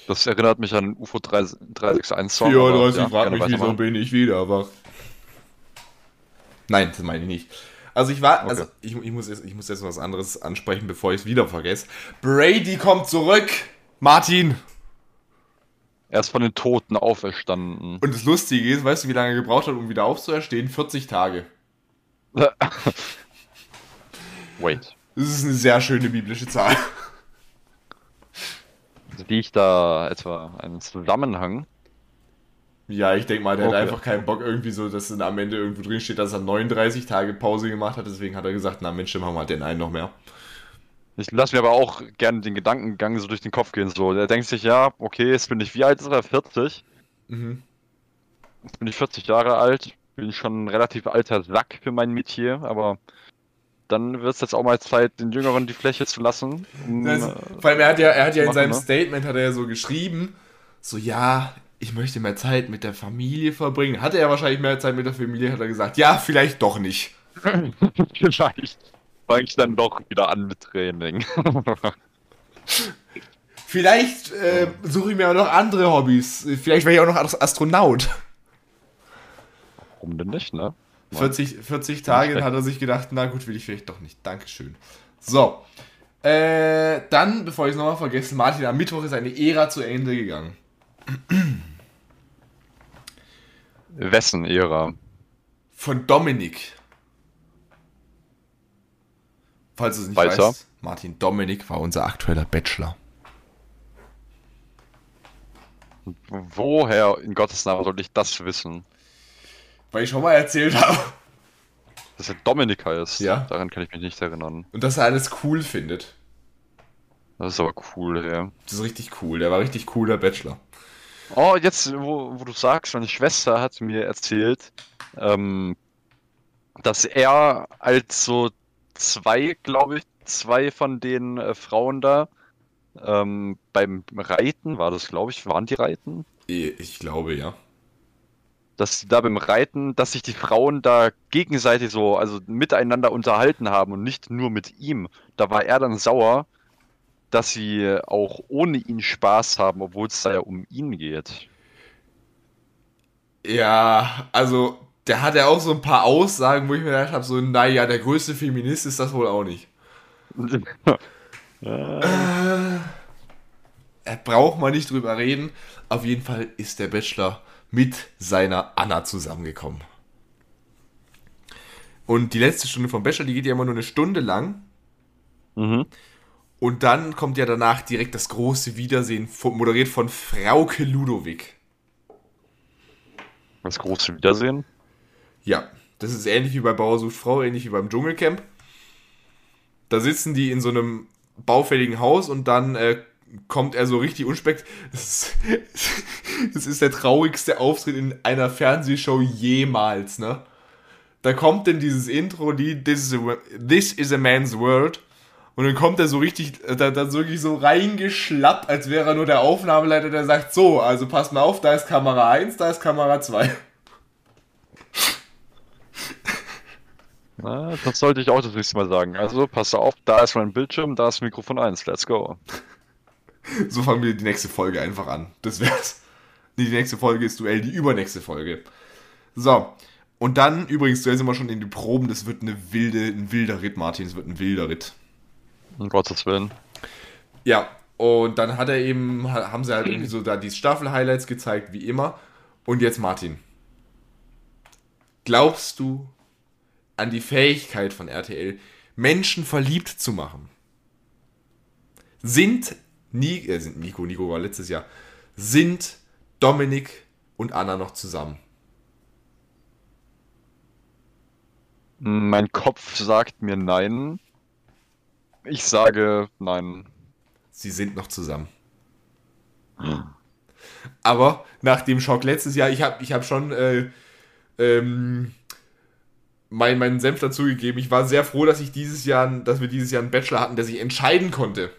Das erinnert mich an UFO 361 Song. aber 34, ja, frag mich, wieso bin ich wieder wach? Nein, das meine ich nicht. Also ich war, also Okay. ich, ich, muss jetzt, ich muss jetzt was anderes ansprechen, bevor ich es wieder vergesse. Brady kommt zurück! Martin! Er ist von den Toten auferstanden. Und das Lustige ist, weißt du, wie lange er gebraucht hat, um wieder aufzuerstehen? 40 Tage. <laughs> Wait. Das ist eine sehr schöne biblische Zahl. Sehe ich da etwa einen Zusammenhang? Ja, ich denke mal, der hat Okay. einfach keinen Bock irgendwie so, dass dann am Ende irgendwo drin steht, dass er 39 Tage Pause gemacht hat. Deswegen hat er gesagt, na Mensch, dann machen wir den einen noch mehr. Ich lasse mir aber auch gerne den Gedankengang so durch den Kopf gehen. So, der denkt sich, ja, okay, jetzt bin ich, wie alt ist er? 40? Mhm. Jetzt bin ich 40 Jahre alt, bin schon ein relativ alter Sack für mein Metier, aber dann wird es jetzt auch mal Zeit, den Jüngeren die Fläche zu lassen. Um, Das, vor allem, er hat ja, er hat ja in machen, seinem ne? Statement hat er ja so geschrieben, so ja, ich möchte mehr Zeit mit der Familie verbringen. Hatte er wahrscheinlich mehr Zeit mit der Familie, hat er gesagt, ja, vielleicht doch nicht. <laughs> vielleicht fange ich dann doch wieder an mit Training. <laughs> Vielleicht äh, suche ich mir auch noch andere Hobbys. Vielleicht wäre ich auch noch Ast- Astronaut. Warum denn nicht, ne? 40, 40 Tage hat er sich gedacht, na gut, will ich vielleicht doch nicht. Dankeschön. So. Äh, dann, bevor ich es nochmal vergesse, Martin, am Mittwoch ist eine Ära zu Ende gegangen. Wessen Ära? Von Dominik. Falls du es nicht Weiter. weißt, Martin Dominik war unser aktueller Bachelor. Woher in Gottes Namen soll ich das wissen? Weil ich schon mal erzählt habe. Dass er Dominik heißt? Ja. Daran kann ich mich nicht erinnern. Und dass er alles cool findet. Das ist aber cool, ja. Das ist richtig cool. Der war richtig cooler Bachelor. Oh, jetzt, wo, wo du sagst, meine Schwester hat mir erzählt, ähm, dass er als so zwei, glaube ich, zwei von den äh, Frauen da ähm, beim Reiten, war das, glaube ich, waren die Reiten? Ich glaube, ja. Dass da beim Reiten, dass sich die Frauen da gegenseitig so, also miteinander unterhalten haben und nicht nur mit ihm. Da war er dann sauer, dass sie auch ohne ihn Spaß haben, obwohl es da ja um ihn geht. Ja, also der hat ja auch so ein paar Aussagen, wo ich mir gedacht habe, so, naja, der größte Feminist ist das wohl auch nicht. <laughs> äh, braucht man nicht drüber reden. Auf jeden Fall ist der Bachelor mit seiner Anna zusammengekommen. Und die letzte Stunde vom Bachelor, die geht ja immer nur eine Stunde lang. Mhm. Und dann kommt ja danach direkt das große Wiedersehen, moderiert von Frauke Ludowig. Das große Wiedersehen? Ja, das ist ähnlich wie bei Bauer sucht Frau, ähnlich wie beim Dschungelcamp. Da sitzen die in so einem baufälligen Haus und dann äh, kommt er so richtig unspekt. <laughs> Das ist, das ist der traurigste Auftritt in einer Fernsehshow jemals, ne? Da kommt denn dieses Intro-Lied, This, This is a Man's World. Und dann kommt er so richtig, äh, da, dann so wirklich so reingeschlappt, als wäre er nur der Aufnahmeleiter, der sagt, so, also passt mal auf, da ist Kamera 1, da ist Kamera 2. Na, das sollte ich auch das nächste Mal sagen. Also, pass auf, da ist mein Bildschirm, da ist Mikrofon 1, let's go. So fangen wir die nächste Folge einfach an. Das wär's. Die nächste Folge ist Duell, die übernächste Folge. So. Und dann, übrigens, da sind wir schon in die Proben, das wird eine wilde, ein wilder Ritt, Martin, es wird ein wilder Ritt. Um Gottes Willen. Ja, und dann hat er eben, haben sie halt irgendwie so da die Staffel-Highlights gezeigt, wie immer. Und jetzt Martin. Glaubst du an die Fähigkeit von RTL, Menschen verliebt zu machen? Sind, Ni äh, sind Nico, Nico war letztes Jahr, sind Dominik und Anna noch zusammen? Mein Kopf sagt mir nein. Ich sage nein. Sie sind noch zusammen. Hm. Aber nach dem Schock letztes Jahr, ich habe ich hab schon äh, ähm, mein, meinen Senf dazugegeben. Ich war sehr froh, dass ich dieses Jahr, dass wir dieses Jahr einen Bachelor hatten, der sich entscheiden konnte.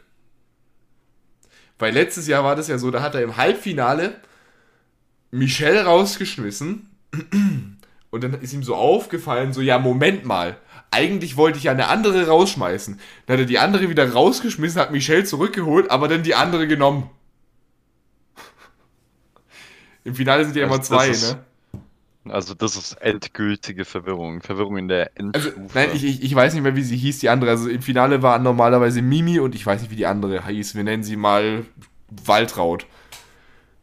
Weil letztes Jahr war das ja so, da hat er im Halbfinale Michelle rausgeschmissen und dann ist ihm so aufgefallen, so ja, Moment mal, eigentlich wollte ich ja eine andere rausschmeißen. Dann hat er die andere wieder rausgeschmissen, hat Michelle zurückgeholt, aber dann die andere genommen. <laughs> Im Finale sind ja immer also zwei, ne? Also das ist endgültige Verwirrung. Verwirrung in der Endstufe. Also, nein, ich, ich, ich weiß nicht mehr, wie sie hieß, die andere. Also im Finale war normalerweise Mimi und ich weiß nicht, wie die andere hieß. Wir nennen sie mal Waltraud.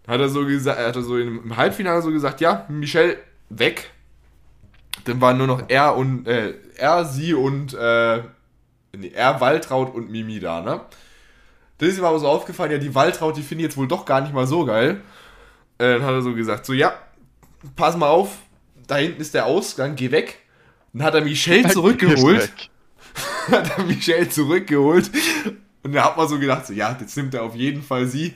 Hat er so gesagt, er hat so im Halbfinale so gesagt, ja, Michelle weg. Dann waren nur noch er und äh, er, sie und äh, nee, er, Waltraud und Mimi da, ne? Das ist ihm aber so aufgefallen, ja, die Waltraud, die finde ich jetzt wohl doch gar nicht mal so geil. Äh, dann hat er so gesagt, so ja, pass mal auf, da hinten ist der Ausgang, geh weg. Dann hat er Michelle zurückgeholt. <laughs> hat er Michelle zurückgeholt. Und da hat man so gedacht, so, ja, jetzt nimmt er auf jeden Fall sie.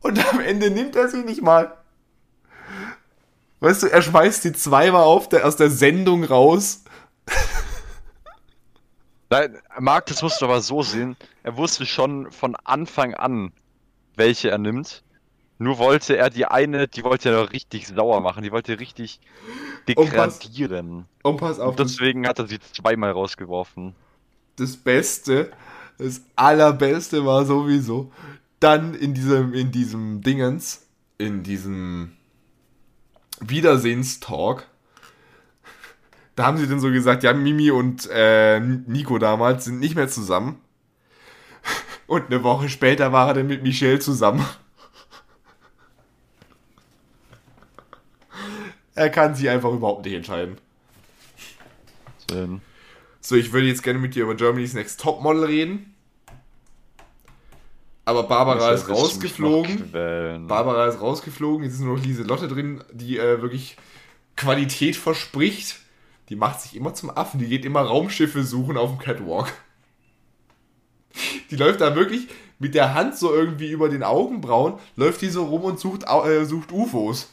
Und am Ende nimmt er sie nicht mal. Weißt du, er schmeißt sie zweimal auf der, aus der Sendung raus. Nein, Marc, das musst du aber so sehen. Er wusste schon von Anfang an, welche er nimmt. Nur wollte er die eine, die wollte er richtig sauer machen, die wollte richtig degradieren. Und pass, und pass auf. Und deswegen hat er sie zweimal rausgeworfen. Das Beste, das Allerbeste war sowieso, dann in diesem, in diesem Dingens, in diesem Wiedersehenstalk, da haben sie dann so gesagt, ja, Mimi und äh, Nico damals sind nicht mehr zusammen. Und eine Woche später war er dann mit Michelle zusammen. Er kann sich einfach überhaupt nicht entscheiden. Ähm. So, ich würde jetzt gerne mit dir über Germany's Next Topmodel reden. Aber Barbara ist rausgeflogen. Barbara ist rausgeflogen. Jetzt ist nur noch Lieselotte drin, die äh, wirklich Qualität verspricht. Die macht sich immer zum Affen. Die geht immer Raumschiffe suchen auf dem Catwalk. Die läuft da wirklich mit der Hand so irgendwie über den Augenbrauen, läuft die so rum und sucht, äh, sucht UFOs.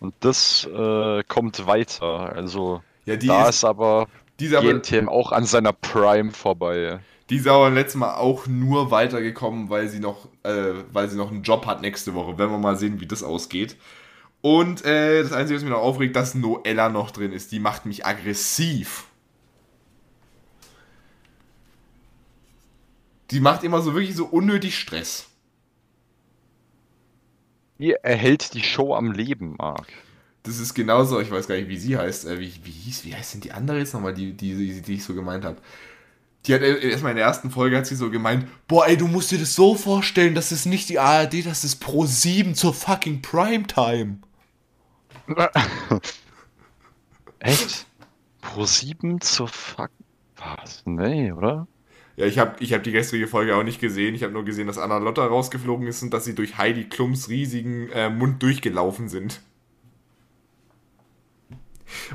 Und das äh, kommt weiter. Also ja, da ist, ist aber die ist aber, GNTM auch an seiner Prime vorbei. Die ist aber letztes Mal auch nur weitergekommen, weil sie noch, äh, weil sie noch einen Job hat nächste Woche. Wenn wir mal sehen, wie das ausgeht. Und äh, das Einzige, was mich noch aufregt, dass Noella noch drin ist. Die macht mich aggressiv. Die macht immer so wirklich so unnötig Stress. Die erhält die Show am Leben, Marc. Das ist genauso, ich weiß gar nicht, wie sie heißt. Äh, wie, wie hieß, wie heißt denn die andere jetzt nochmal, die, die, die, die ich so gemeint habe? Die hat äh, erstmal in der ersten Folge hat sie so gemeint, boah ey, du musst dir das so vorstellen, das ist nicht die ARD, das ist Pro 7 zur fucking Primetime. <laughs> Echt? Pro 7 zur fuck. Was? Nee, oder? Ja, ich habe ich hab die gestrige Folge auch nicht gesehen. Ich habe nur gesehen, dass Anna Lotta rausgeflogen ist und dass sie durch Heidi Klums riesigen äh, Mund durchgelaufen sind.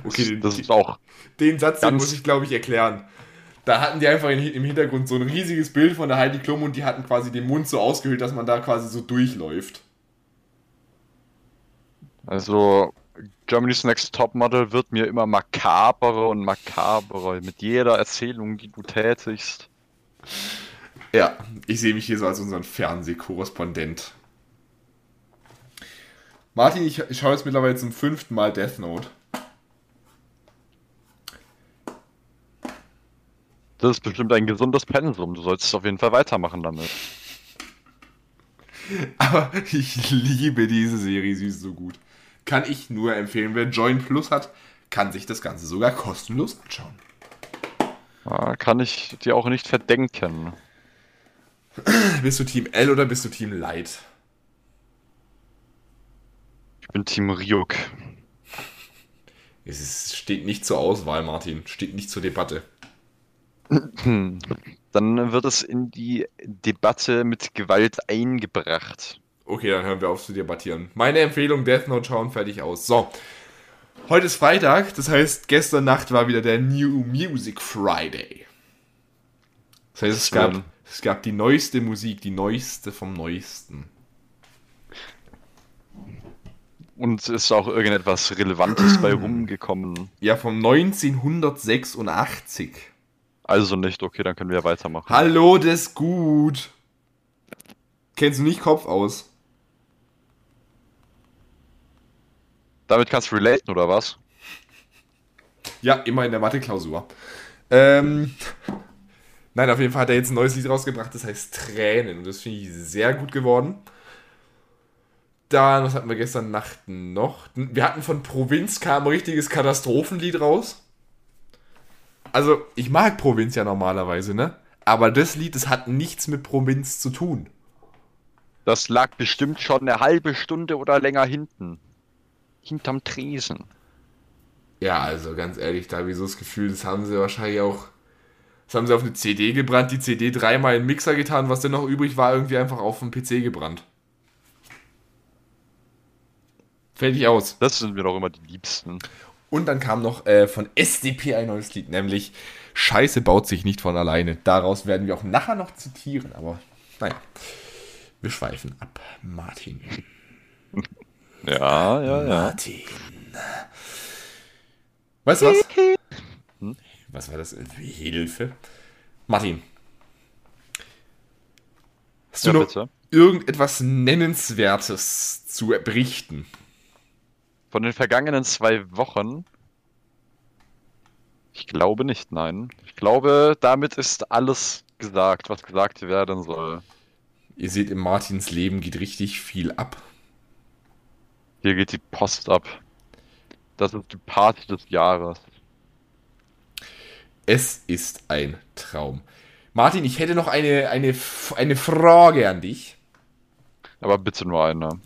Okay, den, das ist auch. Den Satz den muss ich, glaube ich, erklären. Da hatten die einfach in, im Hintergrund so ein riesiges Bild von der Heidi Klum und die hatten quasi den Mund so ausgehöhlt, dass man da quasi so durchläuft. Also, Germany's Next Topmodel wird mir immer makaberer und makaberer mit jeder Erzählung, die du tätigst. Ja, ich sehe mich hier so als unseren Fernsehkorrespondent. Martin, ich, ich schaue jetzt mittlerweile zum fünften Mal Death Note. Das ist bestimmt ein gesundes Pensum. Du solltest auf jeden Fall weitermachen damit. <laughs> Aber ich liebe diese Serie, sie ist so gut. Kann ich nur empfehlen. Wer Join Plus hat, kann sich das Ganze sogar kostenlos anschauen. Ja, kann ich dir auch nicht verdenken. <clears throat> Bist du Team L oder bist du Team Light? Ich bin Team Ryuk. Es ist, steht nicht zur Auswahl, Martin. Steht nicht zur Debatte. Dann wird es in die Debatte mit Gewalt eingebracht. Okay, dann hören wir auf zu debattieren. Meine Empfehlung, Death Note schauen, fertig aus. So. Heute ist Freitag, das heißt, gestern Nacht war wieder der New Music Friday. Das heißt, es gab, es gab die neueste Musik, die neueste vom Neuesten. Und ist auch irgendetwas Relevantes bei <clears throat> rumgekommen? Ja, von 1986. Also nicht, okay, dann können wir weitermachen. Hallo, das ist gut. Kennst du nicht Kopf aus? Damit kannst du relaten, oder was? Ja, immer in der Mathe-Klausur. Ähm, nein, auf jeden Fall hat er jetzt ein neues Lied rausgebracht, das heißt Tränen. Und das finde ich sehr gut geworden. Dann, was hatten wir gestern Nacht noch? Wir hatten von Provinz kam ein richtiges Katastrophenlied raus. Also, ich mag Provinz ja normalerweise, ne? Aber das Lied, das hat nichts mit Provinz zu tun. Das lag bestimmt schon eine halbe Stunde oder länger hinten. Hinterm Tresen. Ja, also ganz ehrlich, da habe ich so das Gefühl, das haben sie wahrscheinlich auch. Das haben sie auf eine CD gebrannt, die CD dreimal in den Mixer getan, was denn noch übrig war, irgendwie einfach auf den PC gebrannt. Fertig aus. Das sind mir doch immer die Liebsten. Und dann kam noch äh, von SDP ein neues Lied, nämlich Scheiße baut sich nicht von alleine. Daraus werden wir auch nachher noch zitieren, aber naja. Wir schweifen ab. Martin. <laughs> Ja, ja, ja. Martin. Weißt du was? Hm? Was war das? Hilfe. Martin. Hast du ja, noch bitte? irgendetwas Nennenswertes zu berichten? Von den vergangenen zwei Wochen? Ich glaube nicht, nein. Ich glaube, damit ist alles gesagt, was gesagt werden soll. Ihr seht, im Martins Leben geht richtig viel ab. Hier geht die Post ab. Das ist die Party des Jahres. Es ist ein Traum. Martin, ich hätte noch eine, eine, eine Frage an dich. Aber bitte nur eine.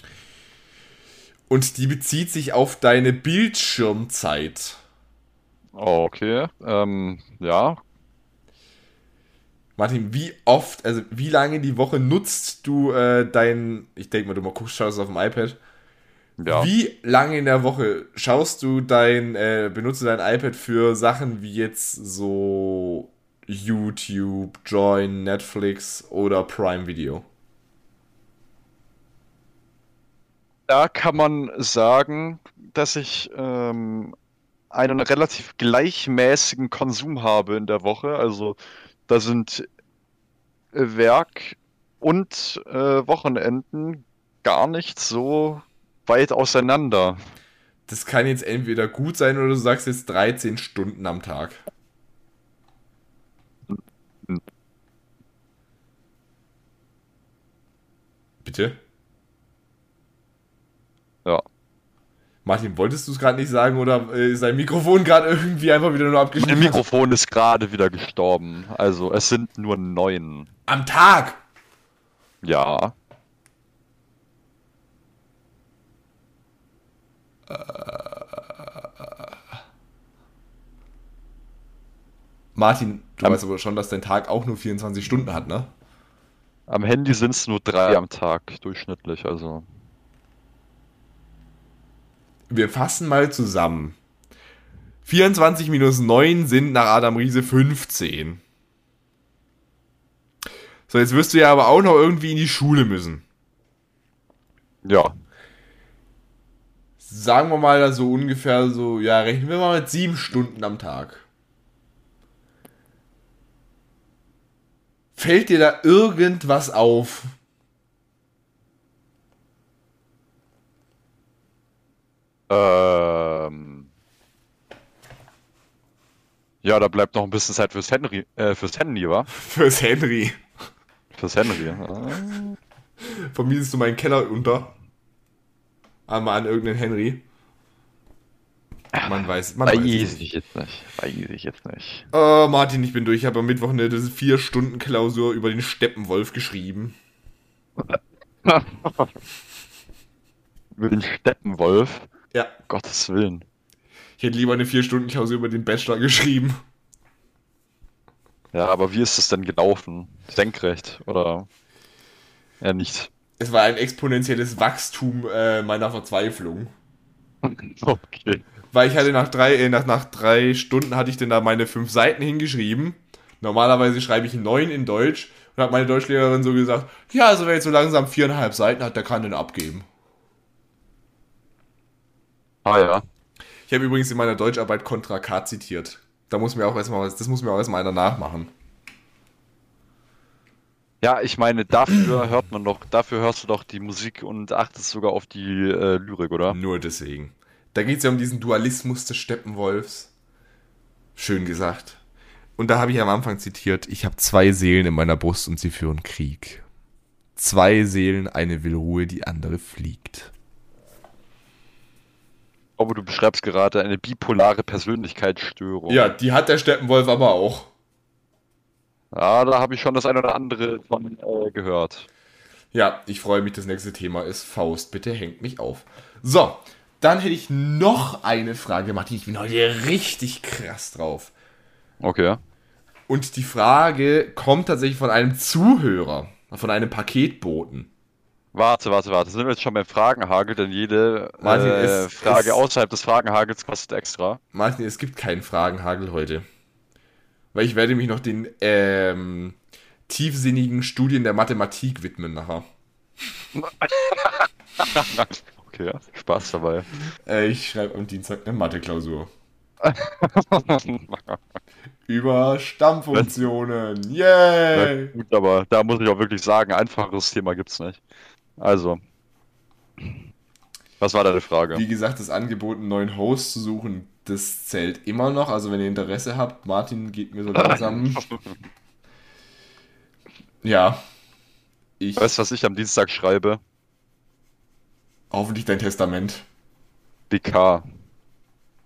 Und die bezieht sich auf deine Bildschirmzeit. Okay, ähm, ja. Martin, wie oft, also wie lange die Woche nutzt du äh, dein, ich denke mal, du mal guckst, schaust auf dem iPad. Ja. Wie lange in der Woche schaust du dein, äh, benutzt du dein iPad für Sachen wie jetzt so YouTube, Join, Netflix oder Prime Video? Da kann man sagen, dass ich ähm, einen relativ gleichmäßigen Konsum habe in der Woche. Also da sind Werk und äh, Wochenenden gar nicht so weit auseinander. Das kann jetzt entweder gut sein oder du sagst jetzt 13 Stunden am Tag. Bitte? Ja. Martin, wolltest du es gerade nicht sagen oder äh, ist dein Mikrofon gerade irgendwie einfach wieder nur Mein abgeschnitten? Mikrofon ist gerade wieder gestorben. Also es sind nur neun. Am Tag! Ja. Martin, du Am- weißt aber schon, dass dein Tag auch nur 24 Stunden hat, ne? Am Handy sind es nur drei am Tag durchschnittlich. Also Wir fassen mal zusammen. 24 minus 9 sind nach Adam Riese 15. So, jetzt wirst du ja aber auch noch irgendwie in die Schule müssen. ja. Sagen wir mal so ungefähr so, ja, rechnen wir mal mit 7 Stunden am Tag. Fällt dir da irgendwas auf? Ähm. Ja, da bleibt noch ein bisschen Zeit fürs Henry, äh, fürs Handy, wa? <laughs> Fürs Henry. Fürs Henry. Ah. Vermietest du meinen Keller unter? Einmal an irgendeinen Henry. Man weiß, man weiß. Weiß nicht. ich jetzt nicht. Weiß ich jetzt nicht. Äh, Martin, ich bin durch. Ich habe am Mittwoch eine 4-Stunden-Klausur über den Steppenwolf geschrieben. <laughs> Über den Steppenwolf. Ja. Gottes Willen. Ich hätte lieber eine 4-Stunden-Klausur über den Bachelor geschrieben. Ja, aber wie ist es denn gelaufen? Senkrecht oder? Ja, nicht. Es war ein exponentielles Wachstum äh, meiner Verzweiflung. <laughs> Okay. Weil ich hatte nach drei, äh, nach, nach drei Stunden hatte ich dann da meine fünf Seiten hingeschrieben. Normalerweise schreibe ich neun in Deutsch. Und hat meine Deutschlehrerin so gesagt, ja, also wer jetzt so langsam viereinhalb Seiten hat, der kann den abgeben. Ah ja. Ich habe übrigens in meiner Deutscharbeit Contra K zitiert. Da muss mir auch erstmal das muss mir auch erstmal einer nachmachen. Ja, ich meine, dafür hört man doch, dafür hörst du doch die Musik und achtest sogar auf die äh, Lyrik, oder? Nur deswegen. Da geht es ja um diesen Dualismus des Steppenwolfs. Schön gesagt. Und da habe ich am Anfang zitiert, ich habe zwei Seelen in meiner Brust und sie führen Krieg. Zwei Seelen, eine will Ruhe, die andere fliegt. Glaube, du beschreibst gerade eine bipolare Persönlichkeitsstörung. Ja, die hat der Steppenwolf aber auch. Ja, da habe ich schon das ein oder andere von äh, gehört. Ja, ich freue mich, das nächste Thema ist Faust. Bitte hängt mich auf. So, dann hätte ich noch eine Frage, Martin. Ich bin heute richtig krass drauf. Okay. Und die Frage kommt tatsächlich von einem Zuhörer, von einem Paketboten. Warte, warte, warte. Sind wir jetzt schon beim Fragenhagel? Denn jede äh, Frage es- außerhalb des Fragenhagels kostet extra. Martin, es gibt keinen Fragenhagel heute. Weil ich werde mich noch den ähm, tiefsinnigen Studien der Mathematik widmen nachher. <laughs> Okay, ja. Spaß dabei. Äh, ich schreibe am Dienstag eine Mathe-Klausur. <laughs> Über Stammfunktionen. Yay! gut, aber da muss ich auch wirklich sagen, einfacheres Thema gibt's nicht. Also. Was war deine Frage? Wie gesagt, das Angebot, einen neuen Host zu suchen, das zählt immer noch. Also wenn ihr Interesse habt, Martin geht mir so langsam. <laughs> ja. Ich. Weißt du, was ich am Dienstag schreibe? Hoffentlich dein Testament. BK.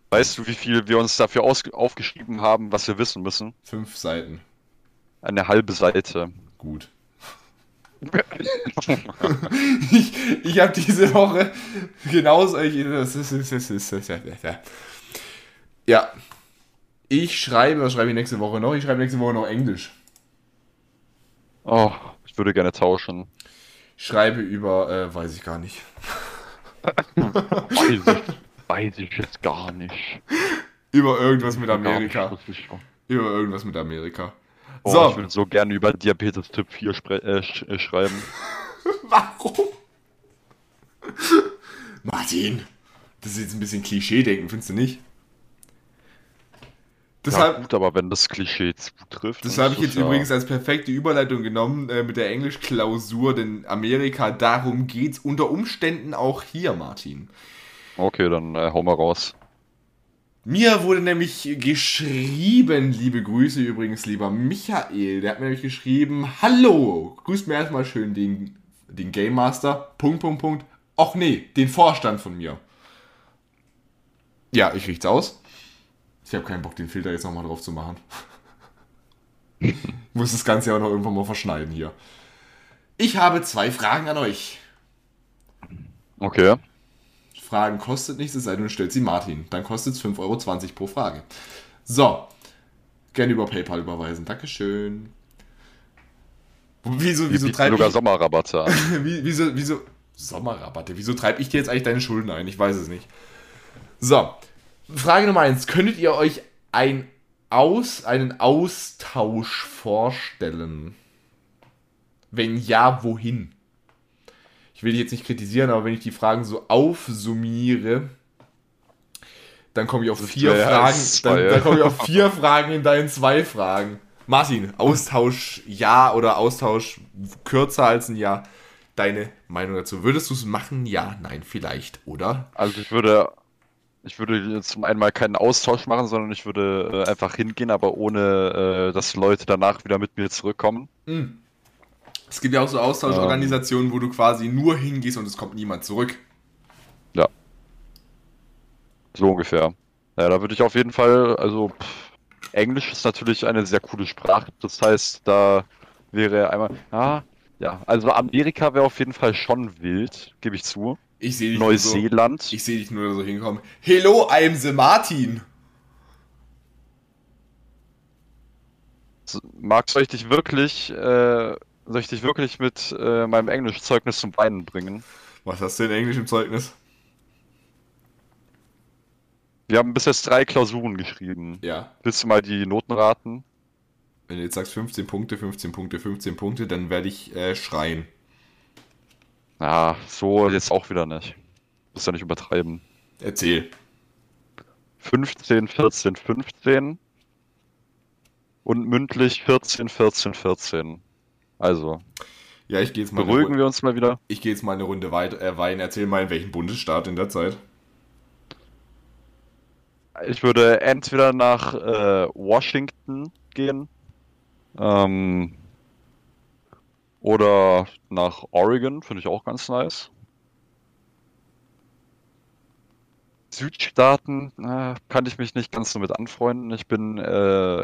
Weißt du, wie viel wir uns dafür aufgeschrieben haben, was wir wissen müssen? Fünf Seiten. Eine halbe Seite. Gut. Ich ich habe diese Woche genauso. Ich, das ist, das ist, das ist, ja. Ich schreibe, was schreibe ich nächste Woche noch? Ich schreibe nächste Woche noch Englisch. Oh, ich würde gerne tauschen. Ich schreibe über, äh, weiß ich gar nicht. Weiß ich, weiß ich jetzt gar nicht. Über irgendwas mit Amerika. Über irgendwas mit Amerika. Oh, So. Ich würde so gerne über Diabetes Typ 4 spre- äh, sch äh, schreiben. <laughs> Warum? <laughs> Martin, das ist jetzt ein bisschen Klischee-Denken, findest du nicht? Deshalb, ja, gut, aber wenn das Klischee zutrifft. das habe ich jetzt ja- übrigens als perfekte Überleitung genommen äh, mit der Englischklausur, denn Amerika, darum geht's unter Umständen auch hier, Martin. Okay, dann äh, hau mal raus. Mir wurde nämlich geschrieben, liebe Grüße übrigens, lieber Michael, der hat mir nämlich geschrieben, hallo, grüßt mir erstmal schön den, den Game Master, Punkt, Punkt, Punkt, och nee, den Vorstand von mir. Ja, ich richt's aus. Ich habe keinen Bock, den Filter jetzt nochmal drauf zu machen. ich <laughs> muss das Ganze ja auch noch irgendwann mal verschneiden hier. Ich habe zwei Fragen an euch. Okay. Fragen kostet nichts, es sei denn, du stellst sie Martin. Dann kostet es 5,20 Euro pro Frage. So. Gerne über PayPal überweisen. Dankeschön. Wieso, wieso treibe sogar ich, Sommerrabatte an. <laughs> wieso, wieso, Sommerrabatte, wieso treibe ich dir jetzt eigentlich deine Schulden ein? Ich weiß es nicht. So. Frage Nummer eins. Könntet ihr euch ein Aus, einen Austausch vorstellen? Wenn ja, wohin? Ich will dich jetzt nicht kritisieren, aber wenn ich die Fragen so aufsummiere, dann komme ich auf vier Fragen. Dann, dann komme ich auf <laughs> vier Fragen in deinen zwei Fragen. Martin, Austausch ja oder Austausch kürzer als ein Jahr. Deine Meinung dazu? Würdest du es machen? Ja, nein, vielleicht, oder? Also ich würde, ich würde jetzt zum einen mal keinen Austausch machen, sondern ich würde äh, einfach hingehen, aber ohne, äh, dass Leute danach wieder mit mir zurückkommen. Es gibt ja auch so Austauschorganisationen, wo du quasi nur hingehst und es kommt niemand zurück. Ja. So ungefähr. Ja, da würde ich auf jeden Fall, also pff, Englisch ist natürlich eine sehr coole Sprache. Das heißt, da wäre einmal, ja, ja, also Amerika wäre auf jeden Fall schon wild, gebe ich zu. Ich sehe dich nur so, Neuseeland. ich sehe dich nur so hinkommen. Hello, I'm the Martin. Soll ich dich wirklich, äh, soll ich dich wirklich mit äh, meinem Englischzeugnis zum Weinen bringen? Was hast du in Englisch im Zeugnis? Wir haben bis jetzt drei Klausuren geschrieben. Ja. Willst du mal die Noten raten? Wenn du jetzt sagst 15 Punkte, 15 Punkte, 15 Punkte, dann werde ich äh, schreien. Ja, so jetzt auch wieder nicht. Muss ja nicht übertreiben. Erzähl. 15, 14, 15 und mündlich 14, 14, 14. Also, Ja, ich gehe jetzt mal. beruhigen wir uns mal wieder. Ich gehe jetzt mal eine Runde weiter. Äh, Wein. Erzähl mal, in welchem Bundesstaat in der Zeit. Ich würde entweder nach äh, Washington gehen ähm, oder nach Oregon, finde ich auch ganz nice. Südstaaten äh, kann ich mich nicht ganz so mit anfreunden. Ich bin äh,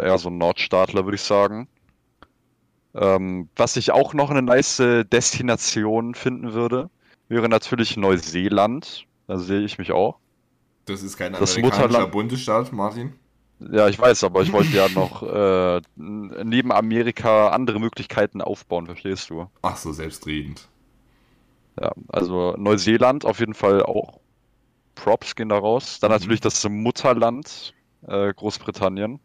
eher so ein Nordstaatler, würde ich sagen. Ähm, was ich auch noch eine nice Destination finden würde, wäre natürlich Neuseeland. Da sehe ich mich auch. Das ist kein Das amerikanischer Mutterland- Bundesstaat, Martin. Ja, ich weiß, aber ich wollte ja noch äh, neben Amerika andere Möglichkeiten aufbauen, verstehst du? Ach so, selbstredend. Ja, also Neuseeland auf jeden Fall auch. Props gehen da raus. Dann Mhm. natürlich das Mutterland, äh, Großbritannien.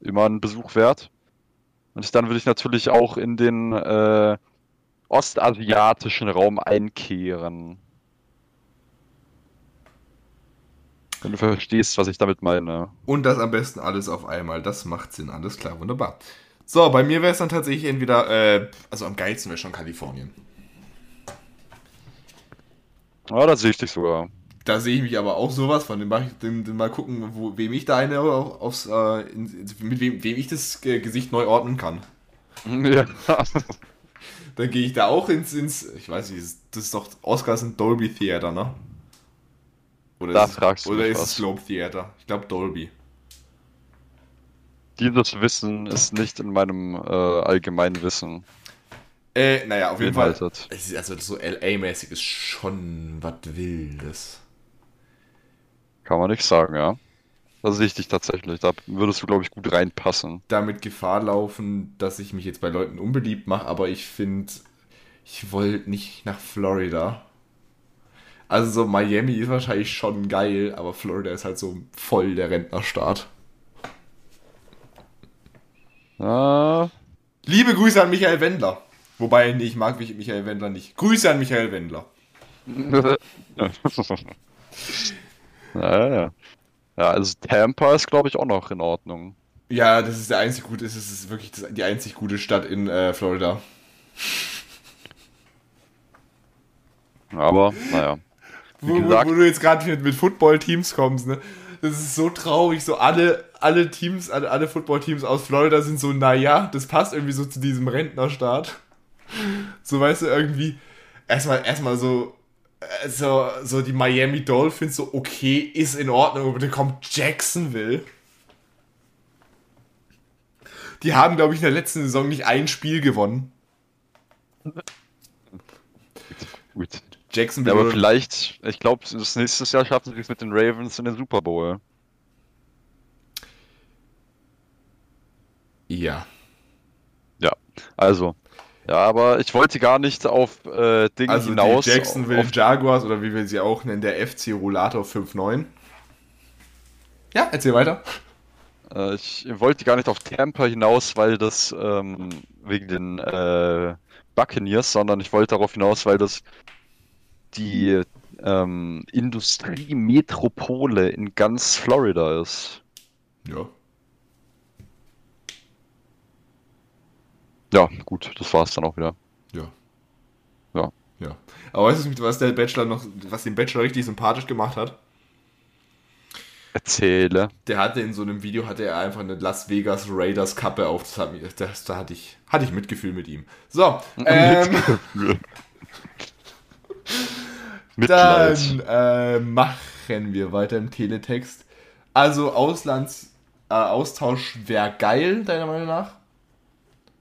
Immer ein Besuch wert. Und dann würde ich natürlich auch in den äh, ostasiatischen Raum einkehren. Wenn du verstehst, was ich damit meine. Und das am besten alles auf einmal. Das macht Sinn. Alles klar, wunderbar. So, bei mir wäre es dann tatsächlich entweder, äh, also am geilsten wäre schon Kalifornien. Ja, da sehe ich dich sogar. Da sehe ich mich aber auch sowas von. Den mach ich, den, den mal gucken, wo, wem ich da eine auf- aufs, äh, in, mit wem, wem ich das äh, Gesicht neu ordnen kann. <laughs> Ja. Dann gehe ich da auch ins, ins, ich weiß nicht, das ist doch, Oscars sind Dolby Theater, ne? Oder Da ist, es- fragst du oder ist was. es Globe Theater? Ich glaube Dolby. Dieses Wissen ist nicht in meinem äh, allgemeinen Wissen Äh, naja, auf jeden Fall. Es also so LA-mäßig ist schon was Wildes. Kann man nicht sagen, ja. Da sehe ich dich tatsächlich. Da würdest du, glaube ich, gut reinpassen. Damit Gefahr laufen, dass ich mich jetzt bei Leuten unbeliebt mache, aber ich finde, ich wollte nicht nach Florida. Also so Miami ist wahrscheinlich schon geil, aber Florida ist halt so voll der Rentnerstaat. Ah, Liebe Grüße an Michael Wendler. Wobei, nee, ich mag mich- Michael Wendler nicht. Grüße an Michael Wendler. <laughs> ja, ja. Ja, also Tampa ist, glaube ich, auch noch in Ordnung. Ja, das ist der einzig gute, das ist wirklich das, die einzig gute Stadt in äh, Florida. Aber, naja. Wo, gesagt, wo, du jetzt gerade mit, mit Football-Teams kommst, ne? Das ist so traurig. So alle, alle Teams, alle, alle Football-Teams aus Florida sind so, naja, das passt irgendwie so zu diesem Rentnerstaat. So, weißt du, irgendwie, erstmal, erstmal so, äh, so, so die Miami Dolphins, so, okay, ist in Ordnung, aber dann kommt Jacksonville. Die haben, glaube ich, in der letzten Saison nicht ein Spiel gewonnen. Gut. Jacksonville. Ja, aber vielleicht, ich glaube, das nächste Jahr schaffen sie es mit den Ravens in den Super Bowl. Ja. Ja, also. Ja, aber ich wollte gar nicht auf äh, Dinge also hinaus. Die Jacksonville auf, Jaguars oder wie wir sie auch nennen, der FC Rollator 5-9. Ja, erzähl weiter. Äh, ich wollte gar nicht auf Tampa hinaus, weil das ähm, wegen den äh, Buccaneers, sondern ich wollte darauf hinaus, weil das die ähm, Industriemetropole in ganz Florida ist. Ja. Ja, gut, das war es dann auch wieder. Ja. Ja. Ja. Aber weißt du, was der Bachelor noch, was den Bachelor richtig sympathisch gemacht hat? Erzähle. Der hatte in so einem Video hatte er einfach eine Las Vegas Raiders Kappe auf. Das hat das, da hatte ich, hatte ich Mitgefühl mit ihm. So. <laughs> Ähm, <laughs> Dann äh, machen wir weiter im Teletext. Also Auslands äh, Austausch wäre geil, deiner Meinung nach?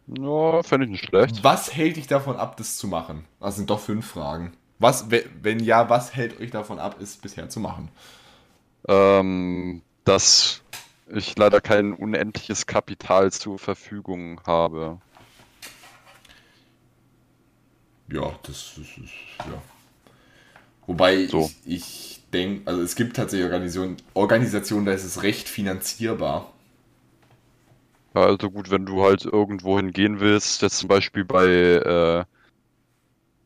Ja, fände ich nicht schlecht. Was hält dich davon ab, das zu machen? Das sind doch fünf Fragen. Was, wenn ja, was hält euch davon ab, es bisher zu machen? Ähm, dass ich leider kein unendliches Kapital zur Verfügung habe. Ja, das, ist, ja. Wobei so. ich, ich denke, also es gibt tatsächlich Organisationen, Organisationen, da ist es recht finanzierbar. Ja, also gut, wenn du halt irgendwo hingehen willst, jetzt zum Beispiel bei äh,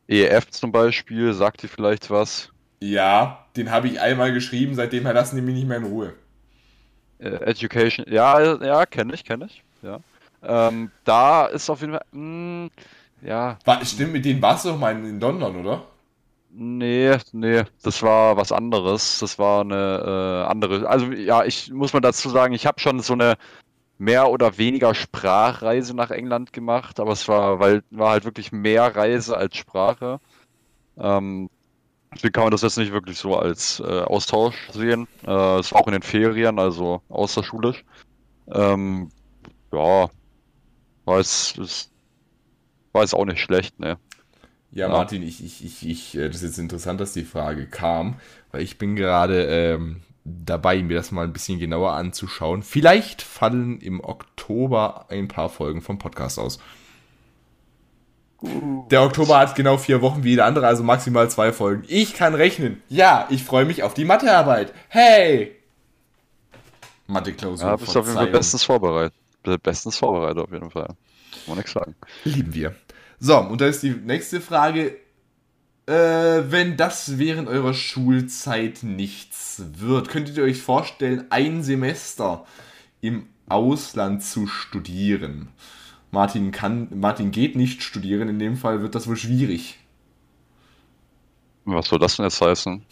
EF zum Beispiel, sagt dir vielleicht was? Ja, den habe ich einmal geschrieben, seitdem lassen die mich nicht mehr in Ruhe. Äh, Education, ja, ja, kenne ich, kenne ich, ja. Ähm, da ist auf jeden Fall, mh, hm, ja. War, stimmt, mit denen warst du doch mal in London, oder? Nee, nee, das war was anderes. Das war eine äh, andere. Also ja, ich muss mal dazu sagen, ich habe schon so eine mehr oder weniger Sprachreise nach England gemacht, aber es war, weil war halt wirklich mehr Reise als Sprache. Ähm, deswegen kann man das jetzt nicht wirklich so als äh, Austausch sehen. Äh, es war auch in den Ferien, also außerschulisch. Ähm, ja, war es, es war es auch nicht schlecht, ne. Ja, ja, Martin, ich, ich, ich, ich, äh, das ist jetzt interessant, dass die Frage kam, weil ich bin gerade ähm, dabei, mir das mal ein bisschen genauer anzuschauen. Vielleicht fallen im Oktober ein paar Folgen vom Podcast aus. Der Oktober hat genau vier Wochen wie jeder andere, also maximal zwei Folgen. Ich kann rechnen. Ja, ich freue mich auf die Mathearbeit. Hey! Mathe-Klausur. Ja, bist auf jeden Fall bestens vorbereitet. Bestens vorbereitet auf jeden Fall. Kann man nichts sagen. Lieben wir. So, und da ist die nächste Frage. Äh, wenn das während eurer Schulzeit nichts wird, könntet ihr euch vorstellen, ein Semester im Ausland zu studieren? Martin kann, Martin geht nicht studieren, in dem Fall wird das wohl schwierig. Was soll das denn jetzt heißen?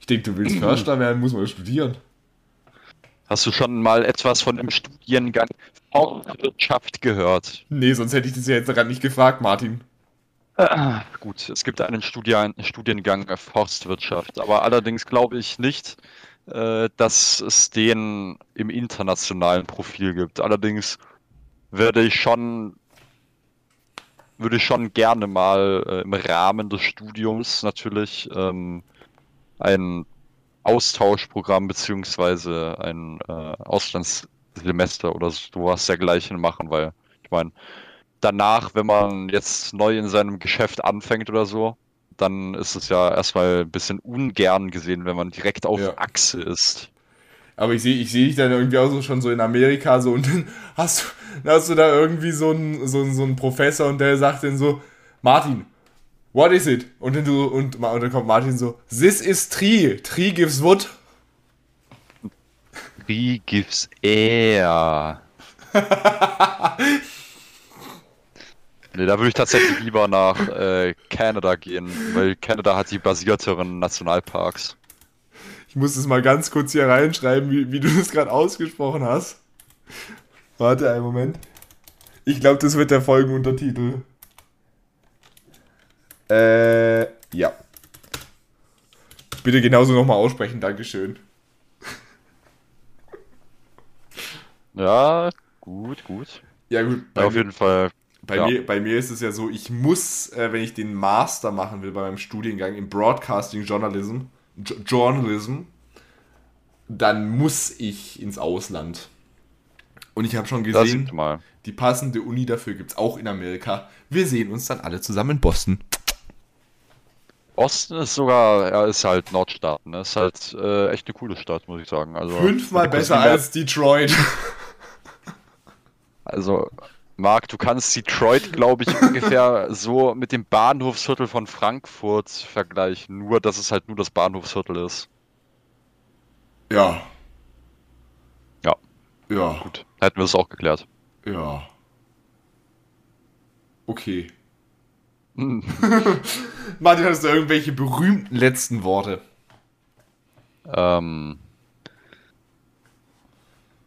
Ich denke, du willst Förster werden, muss man studieren. Hast du schon mal etwas von einem Studiengang Forstwirtschaft gehört? Nee, sonst hätte ich das ja jetzt daran nicht gefragt, Martin. Ah, gut, es gibt einen Studien Studiengang Forstwirtschaft, aber allerdings glaube ich nicht, äh, dass es den im internationalen Profil gibt. Allerdings würde ich schon würde ich schon gerne mal äh, im Rahmen des Studiums natürlich ähm, ein Austauschprogramm beziehungsweise ein äh, Auslandssemester oder sowas dergleichen machen, weil ich meine, danach, wenn man jetzt neu in seinem Geschäft anfängt oder so, dann ist es ja erstmal ein bisschen ungern gesehen, wenn man direkt auf ja. Achse ist. Aber ich sehe ich seh dich dann irgendwie auch so schon so in Amerika so und dann hast du, dann hast du da irgendwie so einen, so, so einen Professor und der sagt dann so, Martin, What is it? Und dann, du, und, und dann kommt Martin so, This is tree. Tree gives wood. Free gives air. <laughs> nee, da würde ich tatsächlich lieber nach äh, Kanada gehen, weil Kanada hat die basierteren Nationalparks. Ich muss das mal ganz kurz hier reinschreiben, wie, wie du das gerade ausgesprochen hast. Warte einen Moment. Ich glaube, das wird der Folgenuntertitel. Äh, ja. Bitte genauso nochmal aussprechen, Dankeschön. Ja, gut, gut. Ja, gut. Ja, auf jeden Fall. Bei, ja. mir, bei mir ist es ja so, ich muss, äh, wenn ich den Master machen will bei meinem Studiengang im Broadcasting Journalism, J Journalism, dann muss ich ins Ausland. Und ich habe schon gesehen, die passende Uni dafür gibt es auch in Amerika. Wir sehen uns dann alle zusammen in Boston. Osten ist sogar, ja, ist halt Nordstaaten, ne? Ist halt äh, echt eine coole Stadt, muss ich sagen. Also, Fünfmal besser als Detroit. Also, Marc, du kannst Detroit, glaube ich, <laughs> ungefähr so mit dem Bahnhofsviertel von Frankfurt vergleichen. Nur, dass es halt nur das Bahnhofsviertel ist. ja. Ja. Ja. Gut, hätten wir es auch geklärt. Ja. Okay. Hm. <laughs> Martin, hast du irgendwelche berühmten letzten Worte? Ähm,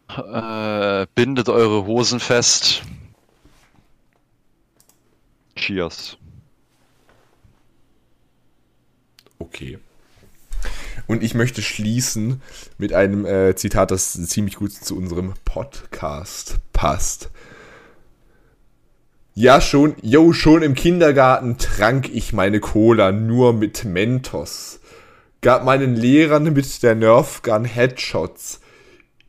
äh, bindet eure Hosen fest. Cheers. Okay. Und ich möchte schließen mit einem äh, Zitat, das ziemlich gut zu unserem Podcast passt. Ja, schon, yo, schon im Kindergarten trank ich meine Cola nur mit Mentos. Gab meinen Lehrern mit der Nerfgun Headshots.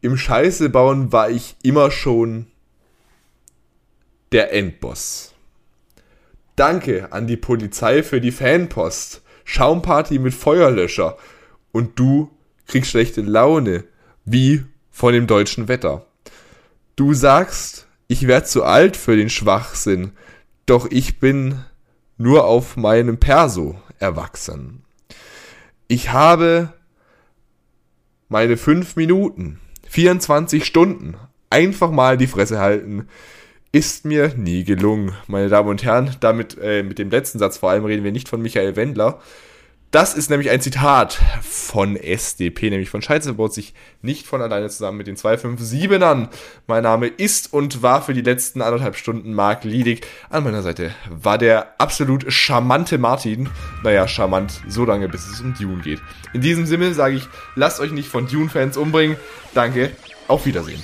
Im Scheiße bauen war ich immer schon der Endboss. Danke an die Polizei für die Fanpost. Schaumparty mit Feuerlöscher. Und du kriegst schlechte Laune, wie von dem deutschen Wetter. Du sagst, ich werd zu alt für den Schwachsinn, doch ich bin nur auf meinem Perso erwachsen. Ich habe meine fünf Minuten, 24 Stunden, einfach mal die Fresse halten, ist mir nie gelungen. Meine Damen und Herren, damit äh, mit dem letzten Satz vor allem reden wir nicht von Michael Wendler. Das ist nämlich ein Zitat von SDP, nämlich von Scheiße baut sich nicht von alleine zusammen mit den 257ern. Mein Name ist und war für die letzten anderthalb Stunden Marc Liedig. An meiner Seite war der absolut charmante Martin. Naja, charmant, so lange bis es um Dune geht. In diesem Sinne sage ich, lasst euch nicht von Dune-Fans umbringen. Danke, auf Wiedersehen.